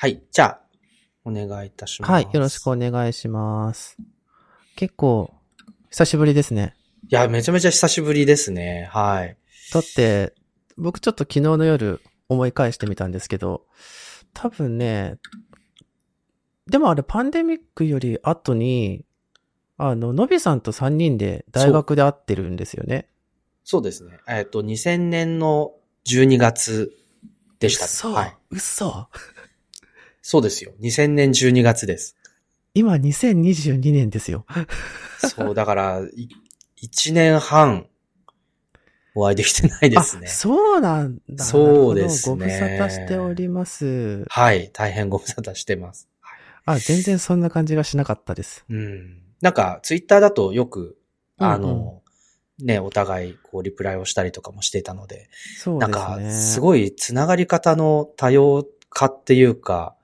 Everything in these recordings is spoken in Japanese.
はい。じゃあ、お願いいたします。はい。よろしくお願いします。結構、久しぶりですね。いや、めちゃめちゃ久しぶりですね。はい。だって、僕ちょっと昨日の夜思い返してみたんですけど、多分ね、でもあれパンデミックより後に、あの、のびさんと3人で大学で会ってるんですよね。そうですね。えっ、と、2000年の12月でした、嘘、はい。嘘そうですよ。2000年12月です。今2022年ですよ。そう、だから、い1年半、お会いできてないですねあ、。そうなんだ。そうですねご無沙汰しております。はい。大変ご無沙汰してます。あ、全然そんな感じがしなかったです。うん。なんか、ツイッターだとよく、あうんの、ね、お互い、こう、リプライをしたりとかもしていたので、そうですなんか、ね。すごい、つながり方の多様化っていうか、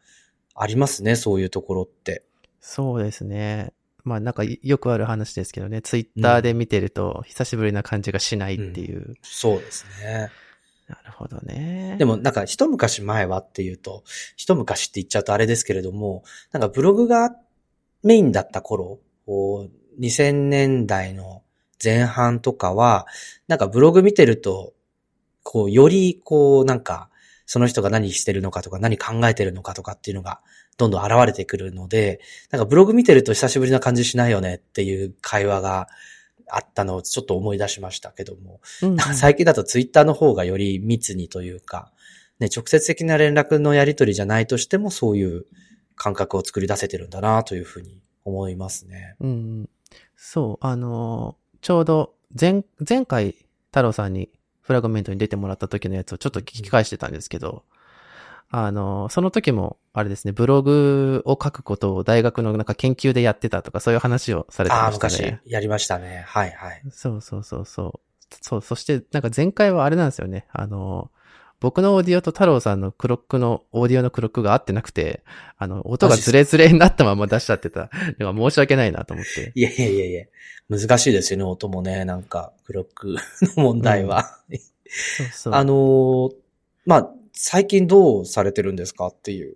ありますね、そういうところって。そうですね。まあなんかよくある話ですけどね、ツイッターで見てると久しぶりな感じがしないっていう。そうですね。なるほどね。でもなんか一昔前はっていうと、一昔って言っちゃうとあれですけれども、なんかブログがメインだった頃、こう2000年代の前半とかは、なんかブログ見てると、こうよりこうなんか、その人が何してるのかとか何考えてるのかとかっていうのがどんどん現れてくるので、なんかブログ見てると久しぶりな感じしないよねっていう会話があったのをちょっと思い出しましたけども、うん最近だとツイッターの方がより密にというか、ね、直接的な連絡のやり取りじゃないとしてもそういう感覚を作り出せてるんだなというふうに思いますね。うんうん。そう、あのーちょうど前、前回太郎さんにフラグメントに出てもらった時のやつをちょっと聞き返してたんですけど、あのーその時も、あれですね、ブログを書くことを大学のなんか研究でやってたとかそういう話をされてああ、ました昔ね。やりましたね。はいはい。そうそうそうそう。そう、そしてなんか前回はあれなんですよね。あの、僕のオーディオと太郎さんのクロックの、オーディオのクロックが合ってなくて、あの、音がズレズレになったまま出しちゃってた のが申し訳ないなと思って。いやいやいやいや、難しいですよね、音もね、なんか、クロックの問題は。そうそう。あのーまあ、最近どうされてるんですかっていう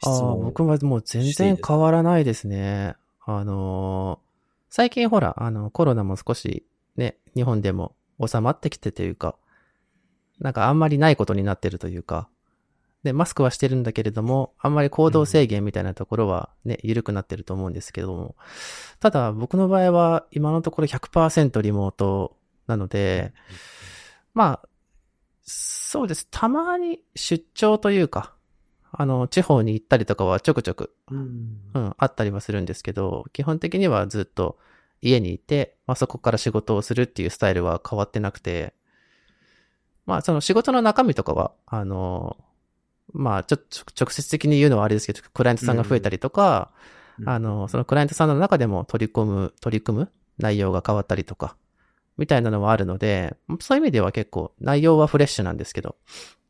質ああ問。僕はもう全然変わらないですね。あのー最近ほら、あの、コロナも少しね、日本でも収まってきてというか、なんかあんまりないことになってるというか、で、マスクはしてるんだけれども、あんまり行動制限みたいなところはね、緩くなってると思うんですけども、ただ僕の場合は今のところ100%リモートなので、まあ、そうです。たまに出張というか、あの、地方に行ったりとかはちょくちょく、うん。うん、あったりはするんですけど、基本的にはずっと家にいて、まあそこから仕事をするっていうスタイルは変わってなくて、まあその仕事の中身とかは、あの、まあちょっと直接的に言うのはあれですけど、クライアントさんが増えたりとか、うんあの、そのクライアントさんの中でも取り込む、取り組む内容が変わったりとか、みたいなのはあるので、そういう意味では結構内容はフレッシュなんですけど、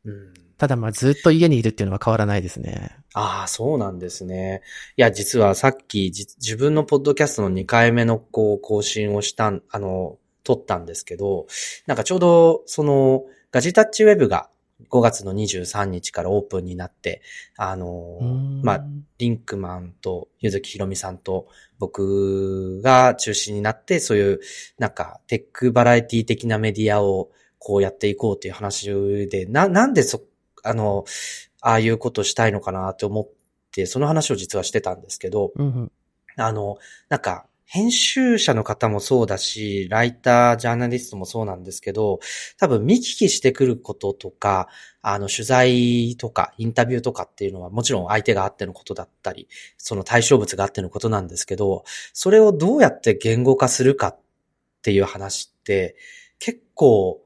うんただまあずっと家にいるっていうのは変わらないですね。ああ、そうなんですね。いや、実はさっきじ自分のポッドキャストの2回目のこう更新をしたん、あの、撮ったんですけど、なんかちょうどそのガジタッチウェブが5月の23日からオープンになって、あの、まあ、リンクマンとゆずきひろみさんと僕が中心になって、そういうなんかテックバラエティ的なメディアをこうやっていこうっていう話で、な、なんでそ、あの、ああいうことしたいのかなって思って、その話を実はしてたんですけど、うんうん。あの、なんか、編集者の方もそうだし、ライター、ジャーナリストもそうなんですけど、多分見聞きしてくることとか、あの、取材とか、インタビューとかっていうのはもちろん相手があってのことだったり、その対象物があってのことなんですけど、それをどうやって言語化するかっていう話って、結構、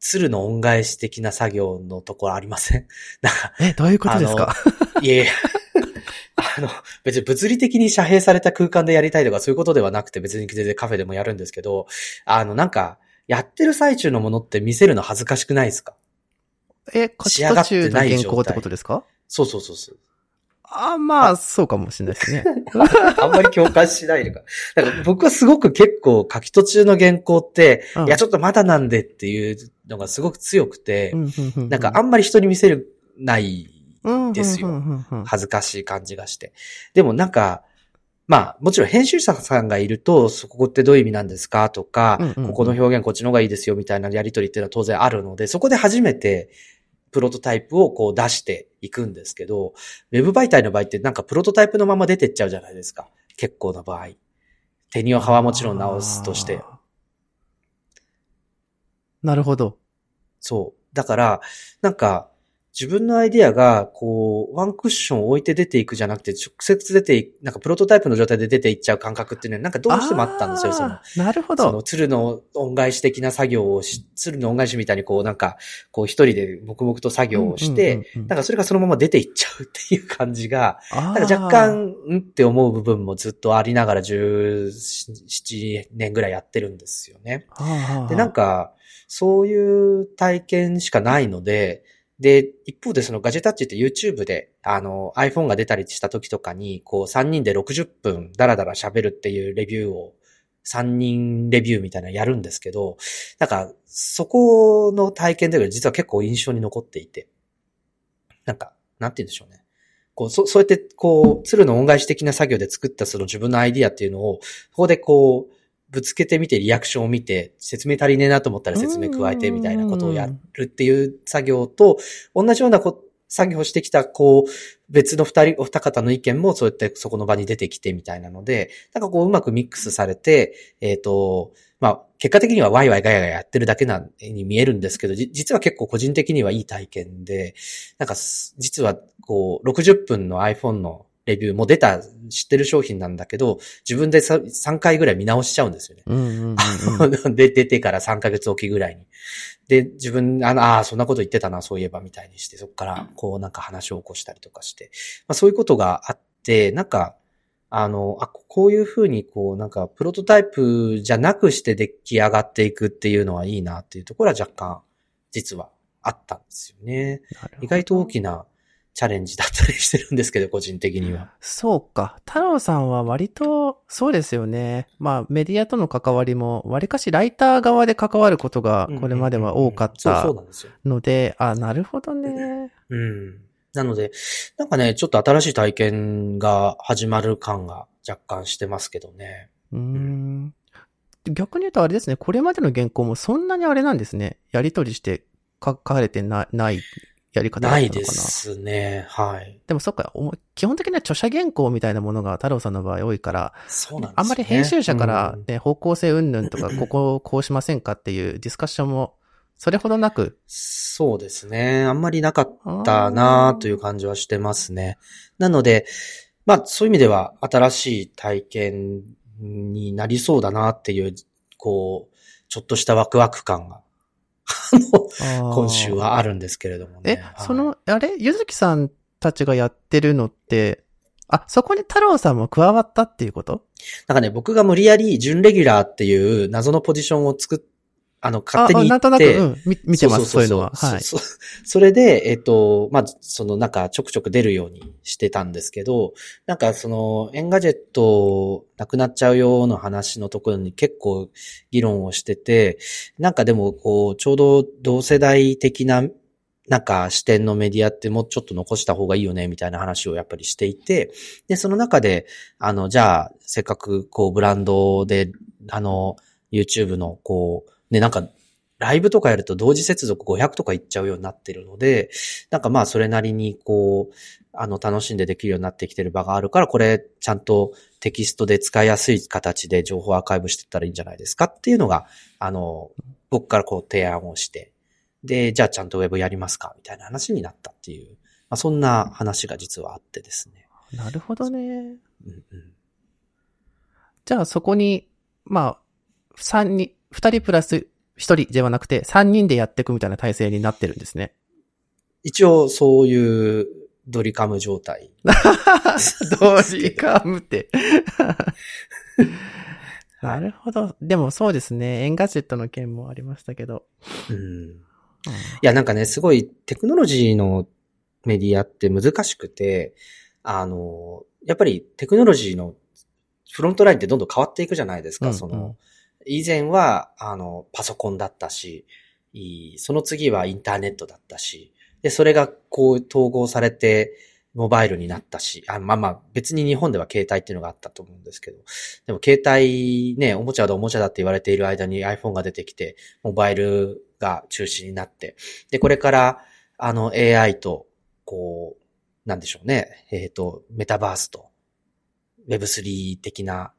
鶴の恩返し的な作業のところありません？なんか、え、どういうことですか？いえいえ。あの、別に物理的に遮蔽された空間でやりたいとかそういうことではなくて別に全然カフェでもやるんですけど、あの、なんか、やってる最中のものって見せるの恥ずかしくないですか？え、こ仕上がって途中の原稿ってことですか？そうそうそうそう。あ、まあ、そうかもしれないですね。あんまり共感しないのか。だから僕はすごく結構書き途中の原稿って、うんいや、ちょっとまだなんでっていうのがすごく強くて、うんうんうんうんなんかあんまり人に見せるないですよ恥ずかしい感じがして。でもなんか、まあ、もちろん編集者さんがいると、そこってどういう意味なんですかとか、ここの表現こっちの方がいいですよみたいなやりとりっていうのは当然あるので、そこで初めてプロトタイプをこう出していくんですけど、ウェブ媒体の場合ってなんかプロトタイプのまま出てっちゃうじゃないですか。結構な場合。手にははもちろん直すとして。なるほど。そう。だから、なんか、自分のアイディアが、こう、ワンクッション置いて出ていくじゃなくて、直接出ていなんかプロトタイプの状態で出ていっちゃう感覚っていうのは、なんかどうしてもあったんですよ、その。なるほそのど。鶴の恩返し的な作業をし、鶴の恩返しみたいにこうなんか、こう一人で黙々と作業をして、なんかそれがそのまま出ていっちゃうっていう感じが、ななんか若干、んって思う部分もずっとありながら17年ぐらいやってるんですよね。で、なんか、か、そういう体験しかないので、で、一方でそのガジェタッチって YouTube で、あの、iPhone が出たりした時とかに、こう3人で60分ダラダラ喋るっていうレビューを、3人レビューみたいなのやるんですけど、なんか、そこの体験で実は結構印象に残っていて、なんか、なんて言うんでしょうね。こう、そ、そうやって、こう、鶴の恩返し的な作業で作ったその自分のアイディアっていうのを、ここでこう、ぶつけてみて、リアクションを見て、説明足りねえなと思ったら説明加えてみたいなことをやるっていう作業と、同じようなこ作業をしてきた、こう、別の二人、お二方の意見もそうやってそこの場に出てきてみたいなので、なんかこううまくミックスされて、えっ、と、まあ、結果的にはワイワイガヤガヤやってるだけな、に見えるんですけど、実は結構個人的にはいい体験で、なんか、実はこう、60分の iPhone のレビューも出た、知ってる商品なんだけど、自分でさ3回ぐらい見直しちゃうんですよね。うんうんうんうん で、出てから3ヶ月おきぐらいに。で、自分、あの、ああ、そんなこと言ってたな、そういえば、みたいにして、そこから、こう、なんか話を起こしたりとかして。まあ、そういうことがあって、なんか、あの、あ、こういうふうに、こう、なんか、プロトタイプじゃなくして出来上がっていくっていうのはいいなっていうところは若干、実はあったんですよね。意外と大きなチャレンジだったりしてるんですけど、個人的には。そうか。太郎さんは割と、そうですよね。まあ、メディアとの関わりも、割かしライター側で関わることが、これまでは多かった。ので、あ、なるほどね。うん。なので、なんかね、ちょっと新しい体験が始まる感が若干してますけどね。うーん。逆に言うとあれですね、これまでの原稿もそんなにあれなんですね。やり取りして書かれてなないやり方だったないのかな。ですね。はい。でもそっか、基本的には著者原稿みたいなものが太郎さんの場合多いから、そうなんですよ、ね。あんまり編集者からうんね、方向性云々とか、ここをこうしませんかっていうディスカッションも、それほどなく。そうですね。あんまりなかったなという感じはしてますね。なので、まあそういう意味では新しい体験になりそうだなっていう、こう、ちょっとしたワクワク感が、あ の、今週。はあるんですけれどもね。え、はいその、あれ？ゆずきさんたちがやってるのって、あ、そこに太郎さんも加わったっていうこと？なんかね、僕が無理やり準レギュラーっていう謎のポジションを作っ、あの、勝手に。なんとなく、うん、み見てます、そういうのは。はい。そうそう それで、えっ、と、まあ、そのなんかちょくちょく出るようにしてたんですけど、なんかその、 Engadget なくなっちゃうよの話のところに結構議論をしてて、なんかでもこう、ちょうど同世代的ななんか視点のメディアってもうちょっと残した方がいいよね、みたいな話をやっぱりしていて、で、その中で、あの、じゃあ、せっかくこう、ブランドで、あの、YouTube のこう、ね、なんか、ライブとかやると同時接続500とかいっちゃうようになってるので、なんかまあそれなりにこう、あの楽しんでできるようになってきてる場があるから、これちゃんとテキストで使いやすい形で情報アーカイブしてったらいいんじゃないですかっていうのが、あの、僕からこう提案をして、で、じゃあちゃんとウェブやりますかみたいな話になったっていう、まあそんな話が実はあってですね。なるほどね。うんうん、じゃあそこに、まあ、三人、二人プラス一人ではなくて、三人でやっていくみたいな体制になってるんですね。一応そういうドリカム状態。ドリカムって。なるほど。でもそうですね。 Engadget の件もありましたけど。うんいや、なんかね、すごいテクノロジーのメディアって難しくて、あの、やっぱりテクノロジーのフロントラインってどんどん変わっていくじゃないですか。うんうんその、以前は、あの、パソコンだったし、その次はインターネットだったし、で、それがこう統合されて、モバイルになったし、あまあまあ別に日本では携帯っていうのがあったと思うんですけど、でも携帯ね、おもちゃだおもちゃだって言われている間に iPhone が出てきて、モバイルが中心になって、で、これからあの AI と、こう、なんでしょうね、えっ、ー、と、メタバースと Web3 的な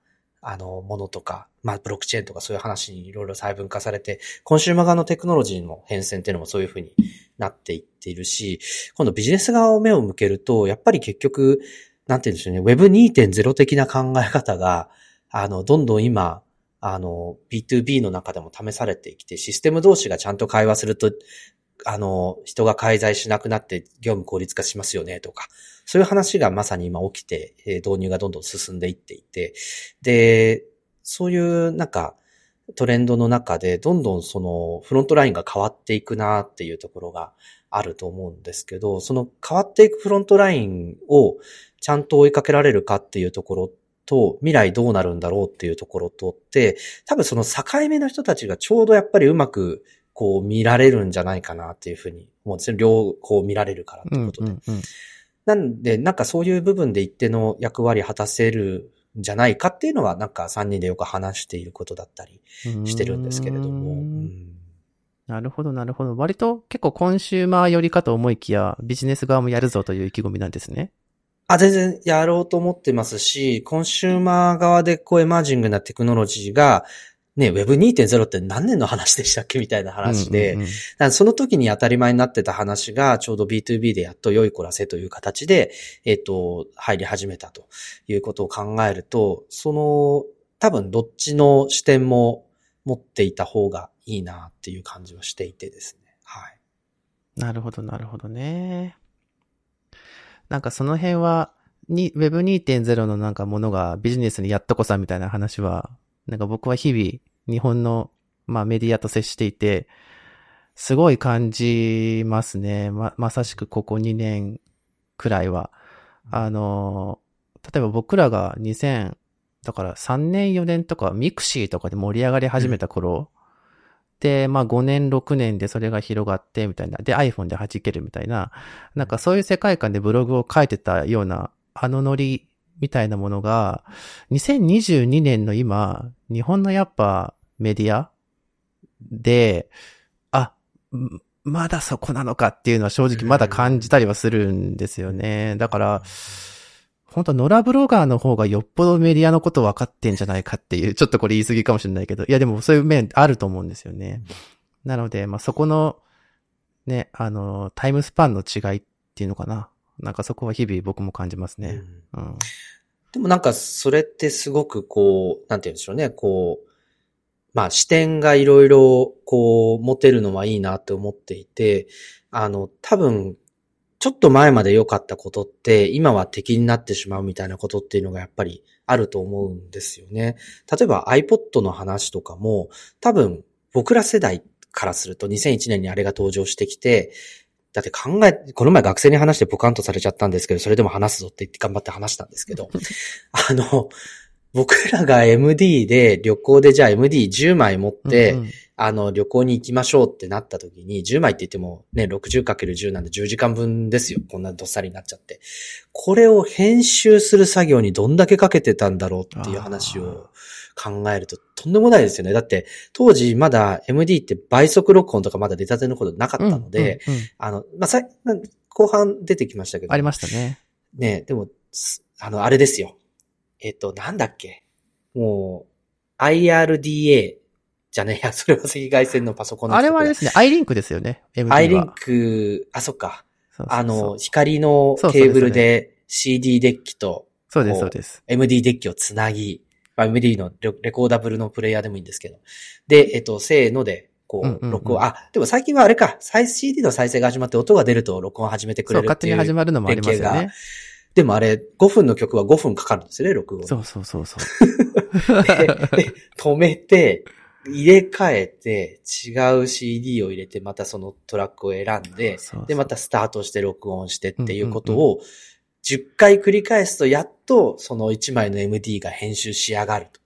あの、ものとか、まあ、ブロックチェーンとかそういう話にいろいろ細分化されて、コンシューマー側のテクノロジーの変遷っていうのもそういうふうになっていっているし、今度ビジネス側を目を向けると、やっぱり結局、なんて言うんでしょうね、Web2.0 的な考え方が、あの、どんどん今、あの、B2B の中でも試されてきて、システム同士がちゃんと会話すると、あの、人が介在しなくなって業務効率化しますよね、とか。そういう話がまさに今起きて、え導入がどんどん進んでいっていて、で、そういうなんかトレンドの中でどんどんそのフロントラインが変わっていくなっていうところがあると思うんですけど、その変わっていくフロントラインをちゃんと追いかけられるかっていうところと、未来どうなるんだろうっていうところとって、多分その境目の人たちがちょうどやっぱりうまくこう見られるんじゃないかなっていうふうに思うんですよ。両方見られるからってことで。うんうんうんなんで、なんかそういう部分で一定の役割果たせるんじゃないかっていうのは、なんか3人でよく話していることだったりしてるんですけれども。うん、なるほど、なるほど。割と結構コンシューマー寄りかと思いきや、ビジネス側もやるぞという意気込みなんですね。あ、全然やろうと思ってますし、コンシューマー側でこうエマージングなテクノロジーがね、Web2.0 って何年の話でしたっけみたいな話で、うんうんうん、その時に当たり前になってた話が、ちょうど B2B でやっと良いこらせという形で、えっ、ー、と、入り始めたということを考えると、その、多分どっちの視点も持っていた方がいいなっていう感じはしていてですね。はい。なるほど、なるほどね。なんかその辺は、に、Web2.0 のなんかものがビジネスにやっとこさみたいな話はなんか僕は日々日本の、まあメディアと接していて、すごい感じますね。ま、まさしくここ2年くらいは。あの、例えば僕らが2000、だから3年4年とかミクシーとかで盛り上がり始めた頃、うん、で、まあ5年6年でそれが広がってみたいな。で iPhone で弾けるみたいな。なんかそういう世界観でブログを書いてたようなあのノリみたいなものが、2022年の今、日本のやっぱメディアで、あ、まだそこなのかっていうのは正直まだ感じたりはするんですよね。だから、本当ノラブロガーの方がよっぽどメディアのこと分かってんじゃないかっていう、ちょっとこれ言い過ぎかもしれないけど、いやでもそういう面あると思うんですよね。なので、まあ、そこの、ね、あの、タイムスパンの違いっていうのかな。なんかそこは日々僕も感じますね。うん、でもなんかそれってすごくこう、なんて言うんでしょうね、こう、まあ視点がいろいろこう持てるのはいいなって思っていて、あの多分ちょっと前まで良かったことって今は敵になってしまうみたいなことっていうのがやっぱりあると思うんですよね。例えば iPod の話とかも多分僕ら世代からすると2001年にあれが登場してきて、だって考え、この前学生に話してポカンとされちゃったんですけど、それでも話すぞって言って頑張って話したんですけど、あの、僕らが MD で旅行でじゃあ MD10 枚持って、うんうん、あの旅行に行きましょうってなった時に、10枚って言ってもね、60×10 なんで10時間分ですよ。こんなどっさりになっちゃって。これを編集する作業にどんだけかけてたんだろうっていう話を考えるととんでもないですよね。だって当時まだ MD って倍速録音とかまだ出たてのことなかったので、うんうんうん、あの、まあ、さ、後半出てきましたけど。ありましたね。ねでも、あの、あれですよ。えっと、なんだっけもう、IRDA じゃねえや、それは赤外線のパソコンの。あれはですね、iLink ですよね、MD は。iLink、あ、そっか。そうそうそうあの、光のケーブルで CD デッキと、そうです、そうです。MD デッキをつなぎ、MD のレコーダブルのプレイヤーでもいいんですけど。で、えっと、せーので、こう、録音、あ、でも最近はあれか、CD の再生が始まって音が出ると録音始めてくれるっていう。そう、勝手に始まるのもありますよね。でもあれ、5分の曲は5分かかるんですよね、録音。そうそうそうそう。で、止めて、入れ替えて、違う CD を入れて、またそのトラックを選んで、そうそうで、またスタートして録音してっていうことを、10回繰り返すと、やっとその1枚の MD が編集し上がると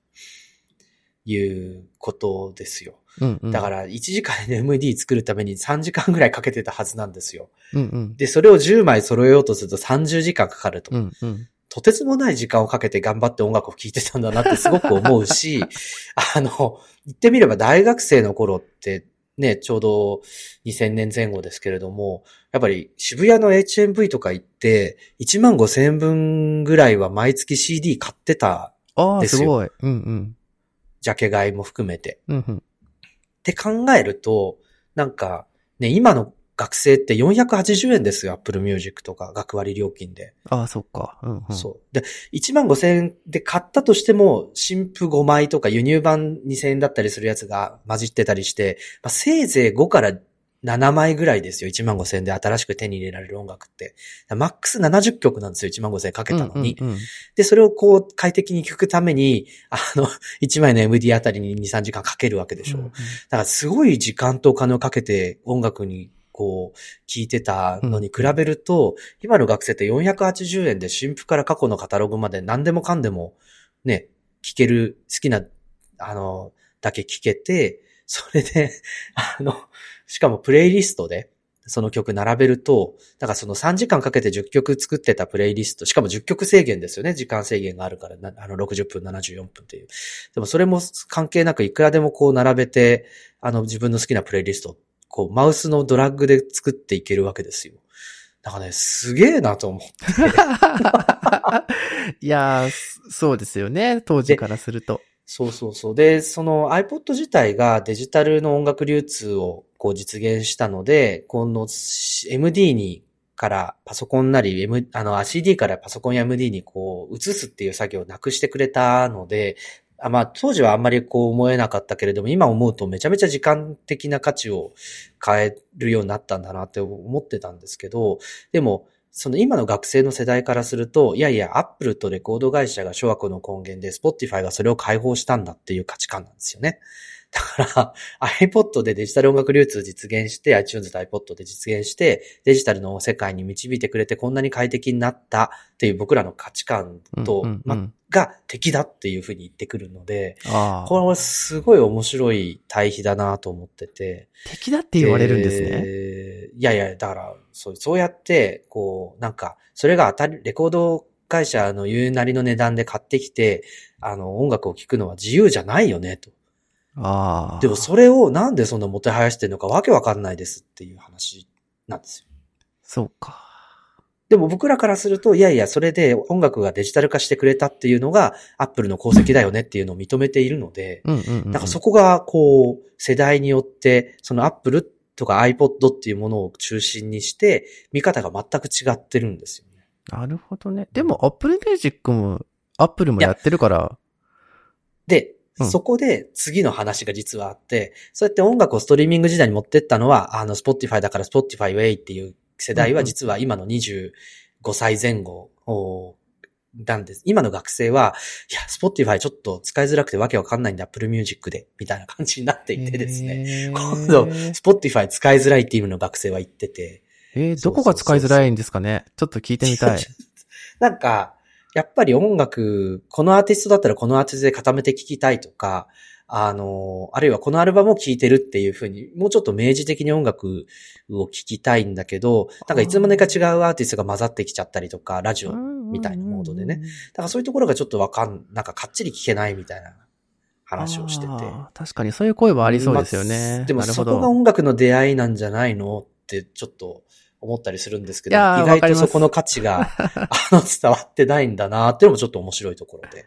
いうことですよ。うんうん。、だからら、1時間で MD 作るために3時間ぐらいかけてたはずなんですよ。うんうん。で、それを10枚揃えようとすると30時間かかると。うんうん。とてつもない時間をかけて頑張って音楽を聴いてたんだなってすごく思うし、あの、言ってみれば大学生の頃ってね、ちょうど2000年前後ですけれども、やっぱり渋谷の HMV とか行って、1万5千円分ぐらいは毎月 CD 買ってた、ああ、ですよすごい。うんうん。ジャケ買いも含めて。うんうん。って考えると、なんか、ね、今の学生って480円ですよ、Apple Music とか、学割料金で。ああ、そっか。うんうん。そう。で、1万5千円で買ったとしても、新譜5枚とか輸入版2千円だったりするやつが混じってたりして、まあ、せいぜい5から7枚ぐらいですよ、1万5千円で新しく手に入れられる音楽って。マックス70曲なんですよ、1万5千円かけたのに。うんうんうんで、それをこう、快適に聴くために、あの、1枚の MD あたりに2、3時間かけるわけでしょ。うんうんだからすごい時間とお金をかけて音楽にこう聴いてたのに比べると、今の学生って480円で新譜から過去のカタログまで何でもかんでもね、聴ける、好きな、あの、だけ聴けて、それで、あの、しかもプレイリストで、その曲並べると、だからその3時間かけて10曲作ってたプレイリスト、しかも10曲制限ですよね。時間制限があるから、あの60分、74分っていう。でもそれも関係なくいくらでもこう並べて、あの自分の好きなプレイリストこうマウスのドラッグで作っていけるわけですよ。だからね、すげえなと思って。いや、そうですよね。当時からすると。そうそうそう。で、その iPod 自体がデジタルの音楽流通をこう実現したので、この MD にからパソコンなり、M、あの CD からパソコンや MD にこう移すっていう作業をなくしてくれたので、あまあ当時はあんまりこう思えなかったけれども、今思うとめちゃめちゃ時間的な価値を変えるようになったんだなって思ってたんですけど、でも、その今の学生の世代からすると、いやいや、アップルとレコード会社が諸悪の根源で、Spotify がそれを解放したんだっていう価値観なんですよね。だから、iPod でデジタル音楽流通実現して、iTunes と iPod で実現して、デジタルの世界に導いてくれてこんなに快適になったっていう僕らの価値観と、うんうんうんまが敵だっていうふうに言ってくるので、ああ。これはすごい面白い対比だなと思ってて。敵だって言われるんですね。えーいやいや、だから、そう、そうやって、こう、なんか、それが当たり、レコード会社の言うなりの値段で買ってきて、あの、音楽を聴くのは自由じゃないよね、と。ああ。でもそれをなんでそんなもてはやしてるのかわけわかんないですっていう話なんですよ。そうか。でも僕らからすると、いやいや、それで音楽がデジタル化してくれたっていうのが、アップルの功績だよねっていうのを認めているので、うんうんうんうん。なんかそこが、こう、世代によって、そのアップルとか iPod っていうものを中心にして、見方が全く違ってるんですよね。なるほどね。でも、Apple Music も、Apple もやってるから、で、うんそこで次の話が実はあって、そうやって音楽をストリーミング時代に持ってったのは、あの、Spotify だから Spotify Way っていう世代は実は今の25歳前後をなんです。今の学生は、いや、Spotify ちょっと使いづらくてわけわかんないんで Apple Music で、みたいな感じになっていてですね。ね今度、Spotify 使いづらいっていうの学生は言ってて、えーどこが使いづらいんですかね？ちょっと聞いてみたい。なんか、やっぱり音楽、このアーティストだったらこのアーティストで固めて聴きたいとか、あの、あるいはこのアルバムを聴いてるっていうふうに、もうちょっと明示的に音楽を聴きたいんだけど、なんかいつの間にか違うアーティストが混ざってきちゃったりとか、ラジオ、だみたいなモードでね。からそういうところがちょっとわかん、なんかかっちり聞けないみたいな話をしてて。確かにそういう声はありそうですよね。まあでもそこが音楽の出会いなんじゃないのってちょっと思ったりするんですけど、意外とそこの価値があの伝わってないんだなっていうのもちょっと面白いところで。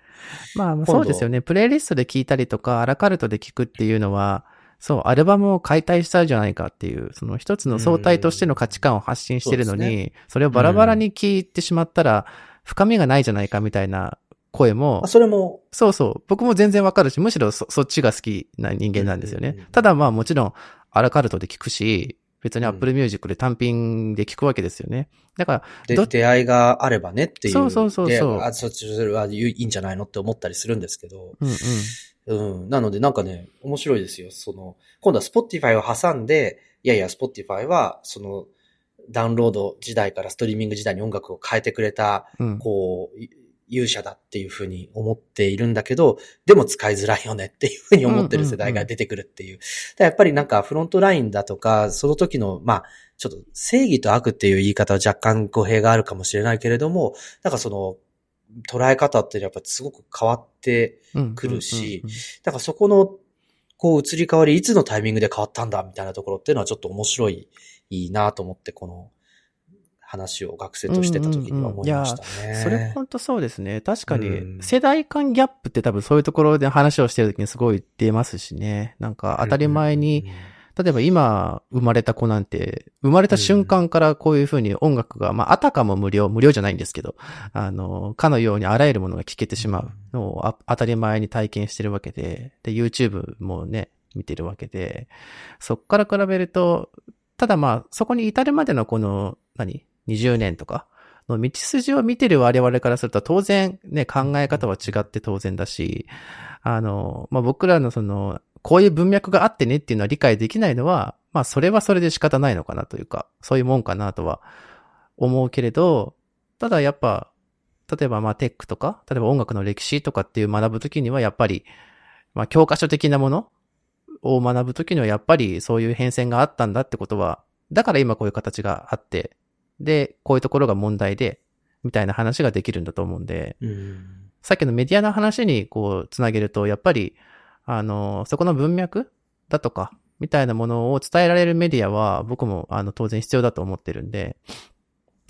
まあ、度そうですよね。プレイリストで聞いたりとか、アラカルトで聞くっていうのは、そう、アルバムを解体したいじゃないかっていう、その一つの相対としての価値観を発信してるのそうですに、それをバラバラに聞いてしまったら、深みがないじゃないかみたいな声もまあ、それも、そうそう、僕も全然わかるし、むしろそそっちが好きな人間なんですよね。ただまあもちろん、アラカルトで聞くし、別にうん Apple Music で単品で聞くわけですよね。だから、でど出会いがあればねっていう。そうそうそうそうであ、そっち、はいいんじゃないのって思ったりするんですけど。うんうん。うん。なのでなんかね、面白いですよ。その、今度は Spotify を挟んで、いやいや、Spotify は、その、ダウンロード時代からストリーミング時代に音楽を変えてくれた、うん。こう、い勇者だっていうふうに思っているんだけど、でも使いづらいよねっていうふうに思ってる世代が出てくるっていう。やっぱりなんかフロントラインだとか、その時の、まあ、ちょっと正義と悪っていう言い方は若干語弊があるかもしれないけれども、なんかその、捉え方ってやっぱすごく変わってくるし、だからそこの、こう移り変わり、いつのタイミングで変わったんだみたいなところっていうのはちょっと面白い、いいなと思って、この話を学生としてた時には思いましたね。うんうんうん、それ本当そうですね。確かに、世代間ギャップって多分そういうところで話をしてる時にすごい出ますしね。なんか当たり前に、例えば今生まれた子なんて、生まれた瞬間からこういうふうに音楽が、まあ、あたかも無料、無料じゃないんですけど、あの、かのようにあらゆるものが聴けてしまうのを当たり前に体験してるわけで、で、YouTube もね、見てるわけで、そっから比べると、ただまあ、そこに至るまでのこの、何？?20 年とか？の道筋を見てる我々からすると当然ね、考え方は違って当然だし、あの、まあ、僕らのその、こういう文脈があってねっていうのは理解できないのは、まあそれはそれで仕方ないのかなというか、そういうもんかなとは思うけれど、ただやっぱ、例えばまあテックとか、例えば音楽の歴史とかっていう学ぶときにはやっぱり、まあ教科書的なものを学ぶときにはやっぱりそういう変遷があったんだってことは、だから今こういう形があって、で、こういうところが問題で、みたいな話ができるんだと思うんで、うん、さっきのメディアの話にこうつなげると、やっぱり、あの、そこの文脈だとか、みたいなものを伝えられるメディアは僕もあの当然必要だと思ってるんで、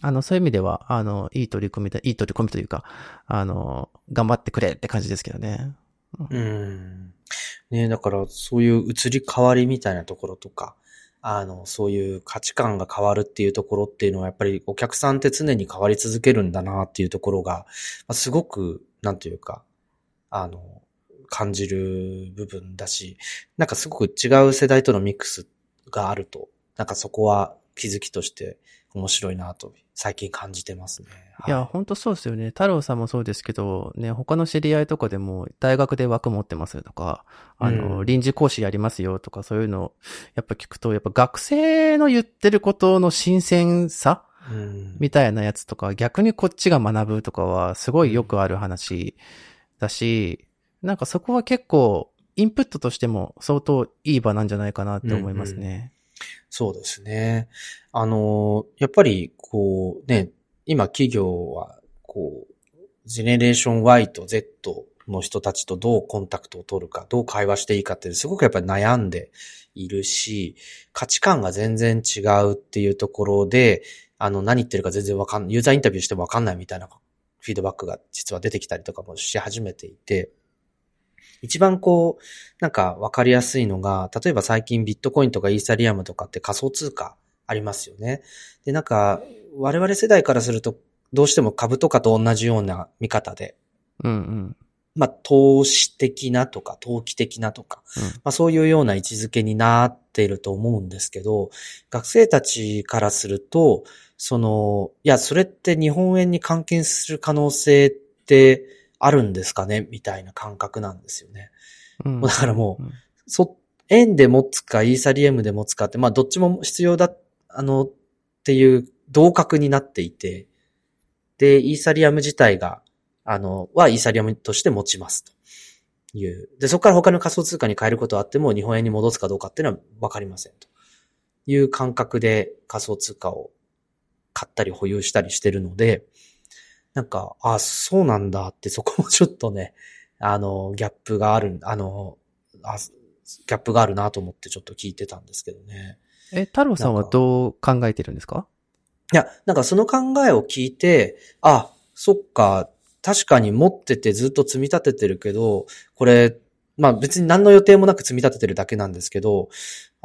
あの、そういう意味では、あの、いい取り組みだ、いい取り組みというか、あの、頑張ってくれって感じですけどね。うん。ねだからそういう移り変わりみたいなところとか、あの、そういう価値観が変わるっていうところっていうのは、やっぱりお客さんって常に変わり続けるんだなっていうところが、ますごく、なんていうか、あの、感じる部分だし、なんかすごく違う世代とのミックスがあると、なんかそこは気づきとして面白いなと最近感じてますね。いや、本当そうですよね。太郎さんもそうですけど、ね、他の知り合いとかでも大学で枠持ってますとか、あの、うん、臨時講師やりますよとかそういうのやっぱ聞くと、やっぱ学生の言ってることの新鮮さ、うん、みたいなやつとか、逆にこっちが学ぶとかはすごいよくある話だし、なんかそこは結構、インプットとしても相当いい場なんじゃないかなって思いますね。うんうん、そうですね。あの、やっぱり、こうね、今企業は、こう、ジェネレーション Y と Z の人たちとどうコンタクトを取るか、どう会話していいかってすごくやっぱり悩んでいるし、価値観が全然違うっていうところで、あの、何言ってるか全然わかん、ユーザーインタビューしてもわかんないみたいなフィードバックが実は出てきたりとかもし始めていて、一番こう、なんかわかりやすいのが、例えば最近ビットコインとかイーサリアムとかって仮想通貨ありますよね。で、なんか、我々世代からすると、どうしても株とかと同じような見方で、うんうん。まあ、投資的なとか、投機的なとか、うん、まあそういうような位置づけになっていると思うんですけど、学生たちからすると、その、いや、それって日本円に関係する可能性って、あるんですかね？みたいな感覚なんですよね。うん、だからもう、そ、円で持つか、イーサリアムで持つかって、まあどっちも必要だ、あの、っていう同格になっていて、で、イーサリアム自体が、あの、はイーサリアムとして持ちますという。で、そこから他の仮想通貨に変えることはあっても日本円に戻すかどうかっていうのはわかりませんという感覚で仮想通貨を買ったり保有したりしてるので、なんか、あ、そうなんだって、そこもちょっとね、あの、ギャップがある、あの、あギャップがあるなと思ってちょっと聞いてたんですけどね。え、太郎さんはどう考えてるんですか？いや、なんかその考えを聞いて、あ、そっか、確かに持っててずっと積み立ててるけど、これ、まあ別に何の予定もなく積み立ててるだけなんですけど、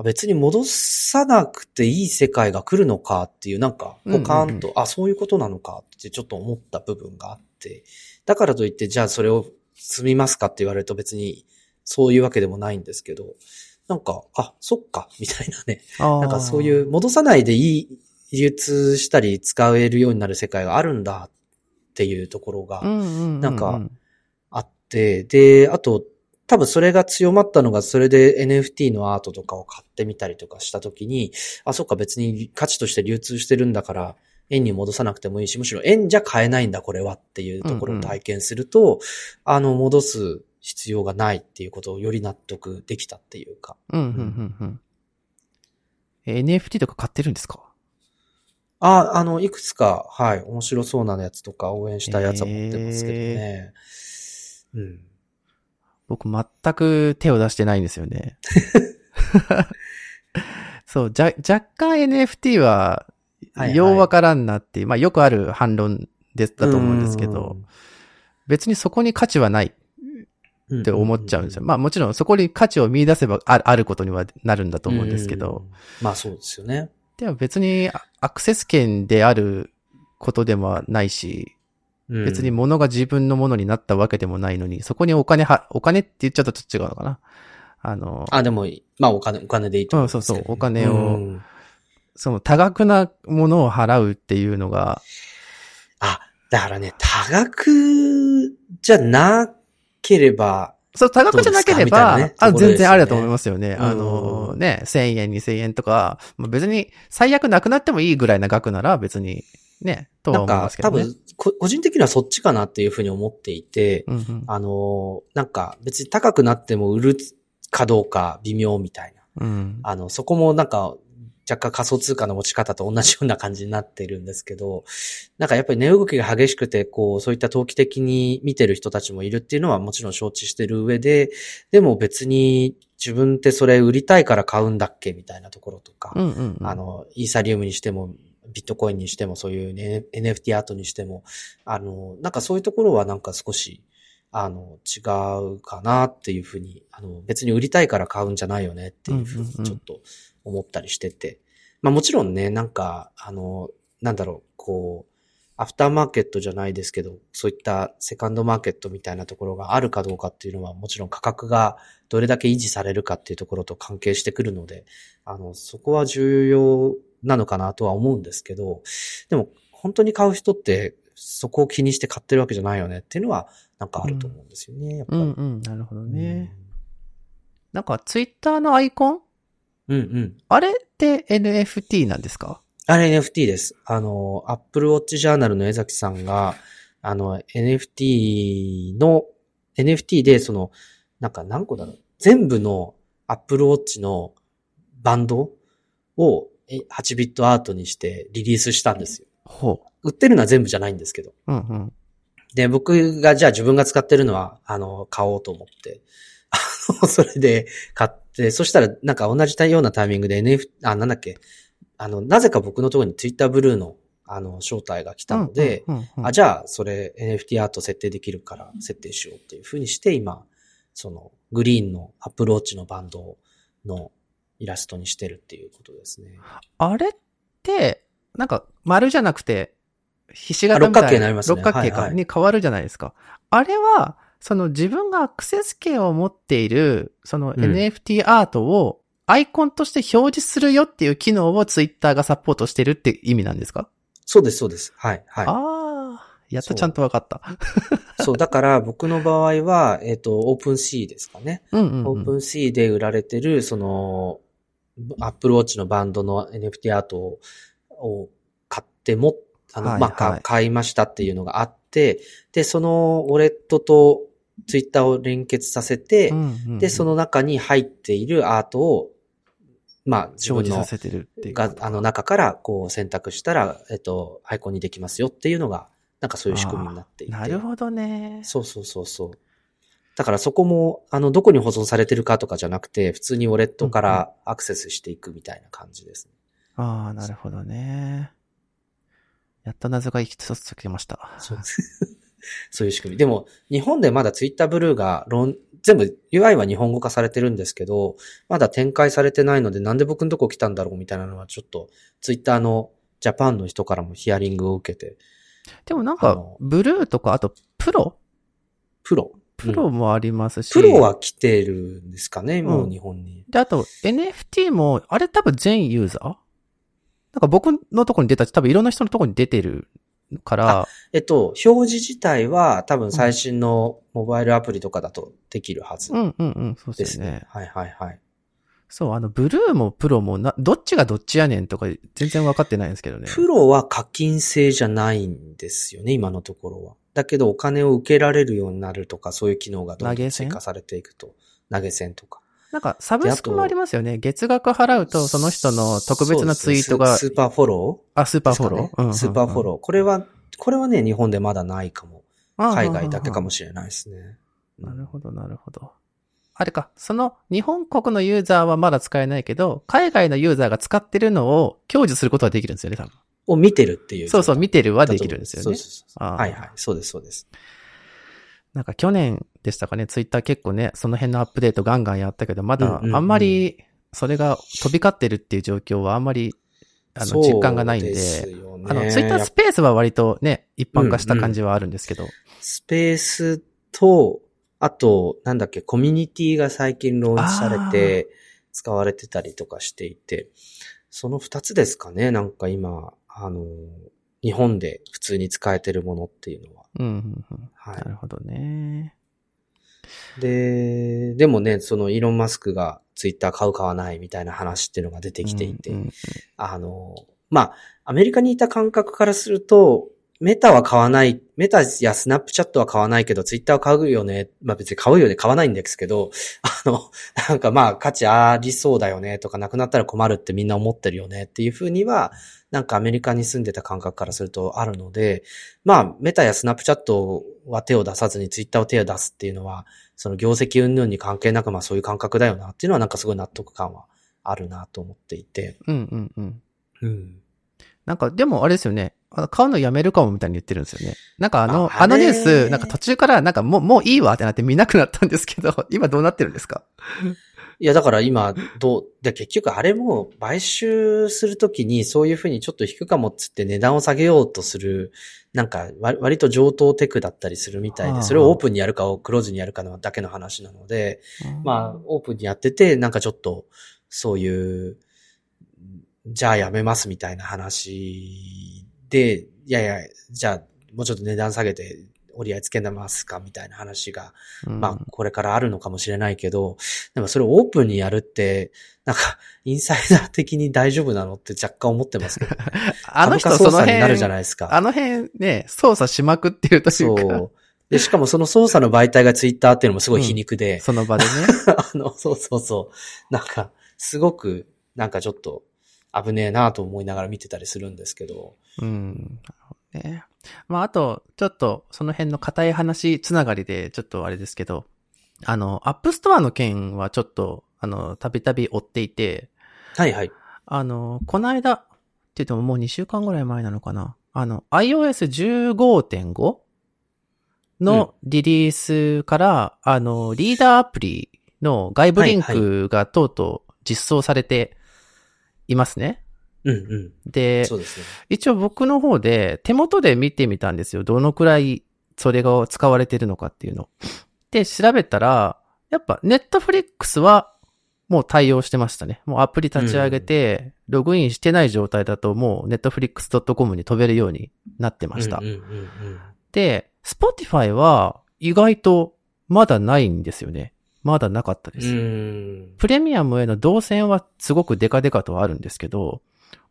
別に戻さなくていい世界が来るのかっていう、なんか、ポカーンと、あ、そういうことなのかってちょっと思った部分があって、だからといって、じゃあそれを積みますかって言われると別にそういうわけでもないんですけど、なんか、あ、そっか、みたいなね。なんかそういう戻さないでいい、流通したり使えるようになる世界があるんだっていうところが、なんかあって、で、あと、多分それが強まったのが、それで NFT のアートとかを買ってみたりとかしたときに、あ、そっか別に価値として流通してるんだから、円に戻さなくてもいいし、むしろ円じゃ買えないんだ、これはっていうところを体験すると、あの、戻す必要がないっていうことをより納得できたっていうか。うん、うん、うん、うん。え NFT とか買ってるんですか？あ、あの、いくつか、はい、面白そうなやつとか応援したやつは持ってますけどね。うん。僕全く手を出してないんですよね。そう、じゃ、若干 NFT は、はいはいようわからんなっていう、まあよくある反論でだと思うんですけど、別にそこに価値はないうん、って思っちゃうんですよ。まあもちろんそこに価値を見出せばああることにはなるんだと思うんですけど、うん。まあそうですよね。でも別にあアクセス権であることでもないし、うん別に物が自分のものになったわけでもないのに、そこにお金は、お金って言っちゃうとちょっと違うのかな。あの、あ、でも、まあお金、お金でいいと思うんですけどうんそうそうお金をうんその多額なものを払うっていうのが、あ、だからね、多額じゃなければ、そう、多額じゃなければ、ねあ、全然ありだと思いますよね。うんあの、ね、1000円、2000円とか、まあ、別に最悪なくなってもいいぐらいな額なら別に、ね、とはなんか思いますけどね。多分、こ個人的にはそっちかなっていうふうに思っていて、うんうんあの、なんか別に高くなっても売るかどうか微妙みたいな。うん。あの、そこもなんか、若干仮想通貨の持ち方と同じような感じになってるんですけど、なんかやっぱり値動きが激しくて、こう、そういった投機的に見てる人たちもいるっていうのはもちろん承知してる上で、でも別に自分ってそれ売りたいから買うんだっけみたいなところとか、うんうんうん。あの、イーサリウムにしても、ビットコインにしても、そういう、ね、NFT アートにしても、あの、なんかそういうところはなんか少し、あの、違うかなっていうふうに、あの、別に売りたいから買うんじゃないよねっていうふうにちょっと思ったりしてて。まあもちろんね、なんか、あの、なんだろう、こう、アフターマーケットじゃないですけど、そういったセカンドマーケットみたいなところがあるかどうかっていうのは、もちろん価格がどれだけ維持されるかっていうところと関係してくるので、あの、そこは重要なのかなとは思うんですけど、でも本当に買う人ってそこを気にして買ってるわけじゃないよねっていうのはなんかあると思うんですよね、やっぱり。うんうん。なるほどね。なんかツイッターのアイコン？うん。うんうん。あれって NFT なんですか？あれ NFT です。あの、Apple Watch Journal の江崎さんが、あの、NFT の、NFT でその、なんか何個だろう？全部の Apple Watch のバンドをえ8ビットアートにしてリリースしたんですよ。ほ売ってるのは全部じゃないんですけど。う。うんうん。で、僕がじゃあ自分が使ってるのは、あの、買おうと思って、あの、それで買って、そしたらなんか同じようなタイミングで NF、あ、なんだっけ、あの、なぜか僕のところに Twitter ブルーの、あの、招待が来たので、うんうんうんあ、じゃあ、それ NFT アート設定できるから設定しようっていう風にして、今、その、グリーンのアプローチのバンドのイラストにしてるっていうことですね。あれって、なんか丸じゃなくて、ひし形みたいあ六角形になりますね六角形か、はいはいに変わるじゃないですか。あれは、その自分がアクセス権を持っている、そのうん NFT アートをアイコンとして表示するよっていう機能をツイッターがサポートしてるって意味なんですか、そうです、そうです。はい、はい。ああ、やっとちゃんとわかった。そう、だから僕の場合は、えっ、と、 OpenSea ですかね。うんうん、 OpenSea で売られてる、その、アップルウォッチのバンドの NFT アートをを買っても、あの、まあ、はいはいか買いましたっていうのがあって、で、そのウォレットとツイッターを連結させて、うんうんうんで、その中に入っているアートを、まあ、自分の表示させてるっていう。が、あの中からこう選択したら、えっと、アイコンにできますよっていうのが、なんかそういう仕組みになっていて。なるほどね。そうそうそうそう。だからそこも、あの、どこに保存されてるかとかじゃなくて、普通にウォレットからアクセスしていくみたいな感じですね。ああ、なるほどね。やっと謎が一つつけました。そう そういう仕組み。でも、日本でまだツイッターブルーが論、全部 UI は日本語化されてるんですけど、まだ展開されてないので、なんで僕のとこ来たんだろうみたいなのはちょっと、ツイッターのジャパンの人からもヒアリングを受けて、でもなんかブルーとか、あと、プロ？プロ。プロもありますし。プロは来てるんですかね、もう日本に。で、あと、NFT も、あれ多分全ユーザー？なんか僕のとこに出たし、多分いろんな人のとこに出てるから、えっと、表示自体は多分最新のモバイルアプリとかだとできるはずうんうんうん、そうでですすねね。。はいはいはい。そう、あの、ブルーもプロもな、どっちがどっちやねんとか全然分かってないんですけどね。プロは課金制じゃないんですよね、今のところは。だけどお金を受けられるようになるとか、そういう機能がどんどん追加されていくと。投げ銭とか。なんか、サブスクもありますよね。月額払うと、その人の特別なツイートが。スーパーフォローあ、スーパーフォロー、ねうん、スーパーフォロー。これは、これはね、日本でまだないかも。海外だけかもしれないですね。なるほど、なるほど。あれか、その日本国のユーザーはまだ使えないけど、海外のユーザーが使ってるのを享受することはできるんですよね、多分。を見てるっていう。そうそう、見てるはできるんですよね。そうそうそうはいはい。そうです、そうです。なんか去年でしたかね、ツイッター結構ね、その辺のアップデートガンガンやったけど、まだあんまりそれが飛び交ってるっていう状況はあんまり、あの、実感がないんで、でね、あの、ツイッタースペースは割とね、一般化した感じはあるんですけど。うんうん、スペースと、あと、なんだっけ、コミュニティが最近ローンチされて、使われてたりとかしていて、その二つですかね、なんか今、あの、日本で普通に使えてるものっていうのは。うんうんうん、はい。なるほどね。で、でもね、そのイーロン・マスクがツイッター買う買わないみたいな話っていうのが出てきていて、うんうんうん、あの、まあ、アメリカにいた感覚からすると、メタは買わない、メタやスナップチャットは買わないけど、ツイッターは買うよね。まあ別に買うよね、買わないんですけど、あの、なんかまあ価値ありそうだよねとか、なくなったら困るってみんな思ってるよねっていうふうには、なんかアメリカに住んでた感覚からするとあるので、まあメタやスナップチャットは手を出さずにツイッターを手を出すっていうのは、その業績云々に関係なくまあそういう感覚だよなっていうのはなんかすごい納得感はあるなと思っていて。うんうんうん。うん。なんか、でもあれですよね。買うのやめるかもみたいに言ってるんですよね。なんかあの、あのニュース、なんか途中からなんかもう、もういいわってなって見なくなったんですけど、今どうなってるんですか？いや、だから今、どう、で、結局あれも買収するときにそういうふうにちょっと引くかもっつって値段を下げようとする、なんか割と上等テクだったりするみたいで、それをオープンにやるかクローズにやるかのだけの話なので、まあ、オープンにやってて、なんかちょっと、そういう、じゃあやめますみたいな話で、いやいや、じゃあもうちょっと値段下げて折り合いつけますかみたいな話が、うん、まあこれからあるのかもしれないけど、でもそれをオープンにやるって、なんか、インサイダー的に大丈夫なのって若干思ってますけど、ね、あの人その辺、になるじゃないですか。あの辺ね、操作しまくってるというか。そう。で、しかもその操作の媒体がツイッターっていうのもすごい皮肉で。うん、その場でね。あの、そうそうそう。なんか、すごく、なんかちょっと、危ねえなと思いながら見てたりするんですけど。うん。ね。まあ、あと、ちょっと、その辺の硬い話つながりで、ちょっとあれですけど、あの、アップストアの件はちょっと、あの、たびたび追っていて、はいはい。あの、この間、って言ってももう2週間ぐらい前なのかな。あの、iOS15.5 のリリースから、うん、あの、リーダーアプリの外部リンクがとうとう実装されていますね。うんうん。で、そうですね。一応僕の方で手元で見てみたんですよ。どのくらいそれが使われてるのかっていうの。で、調べたら、やっぱネットフリックスはもう対応してましたね。もうアプリ立ち上げて、ログインしてない状態だともう netflix.com に飛べるようになってました。で、Spotify は意外とまだないんですよね。まだなかったです。プレミアムへの動線はすごくデカデカとはあるんですけど、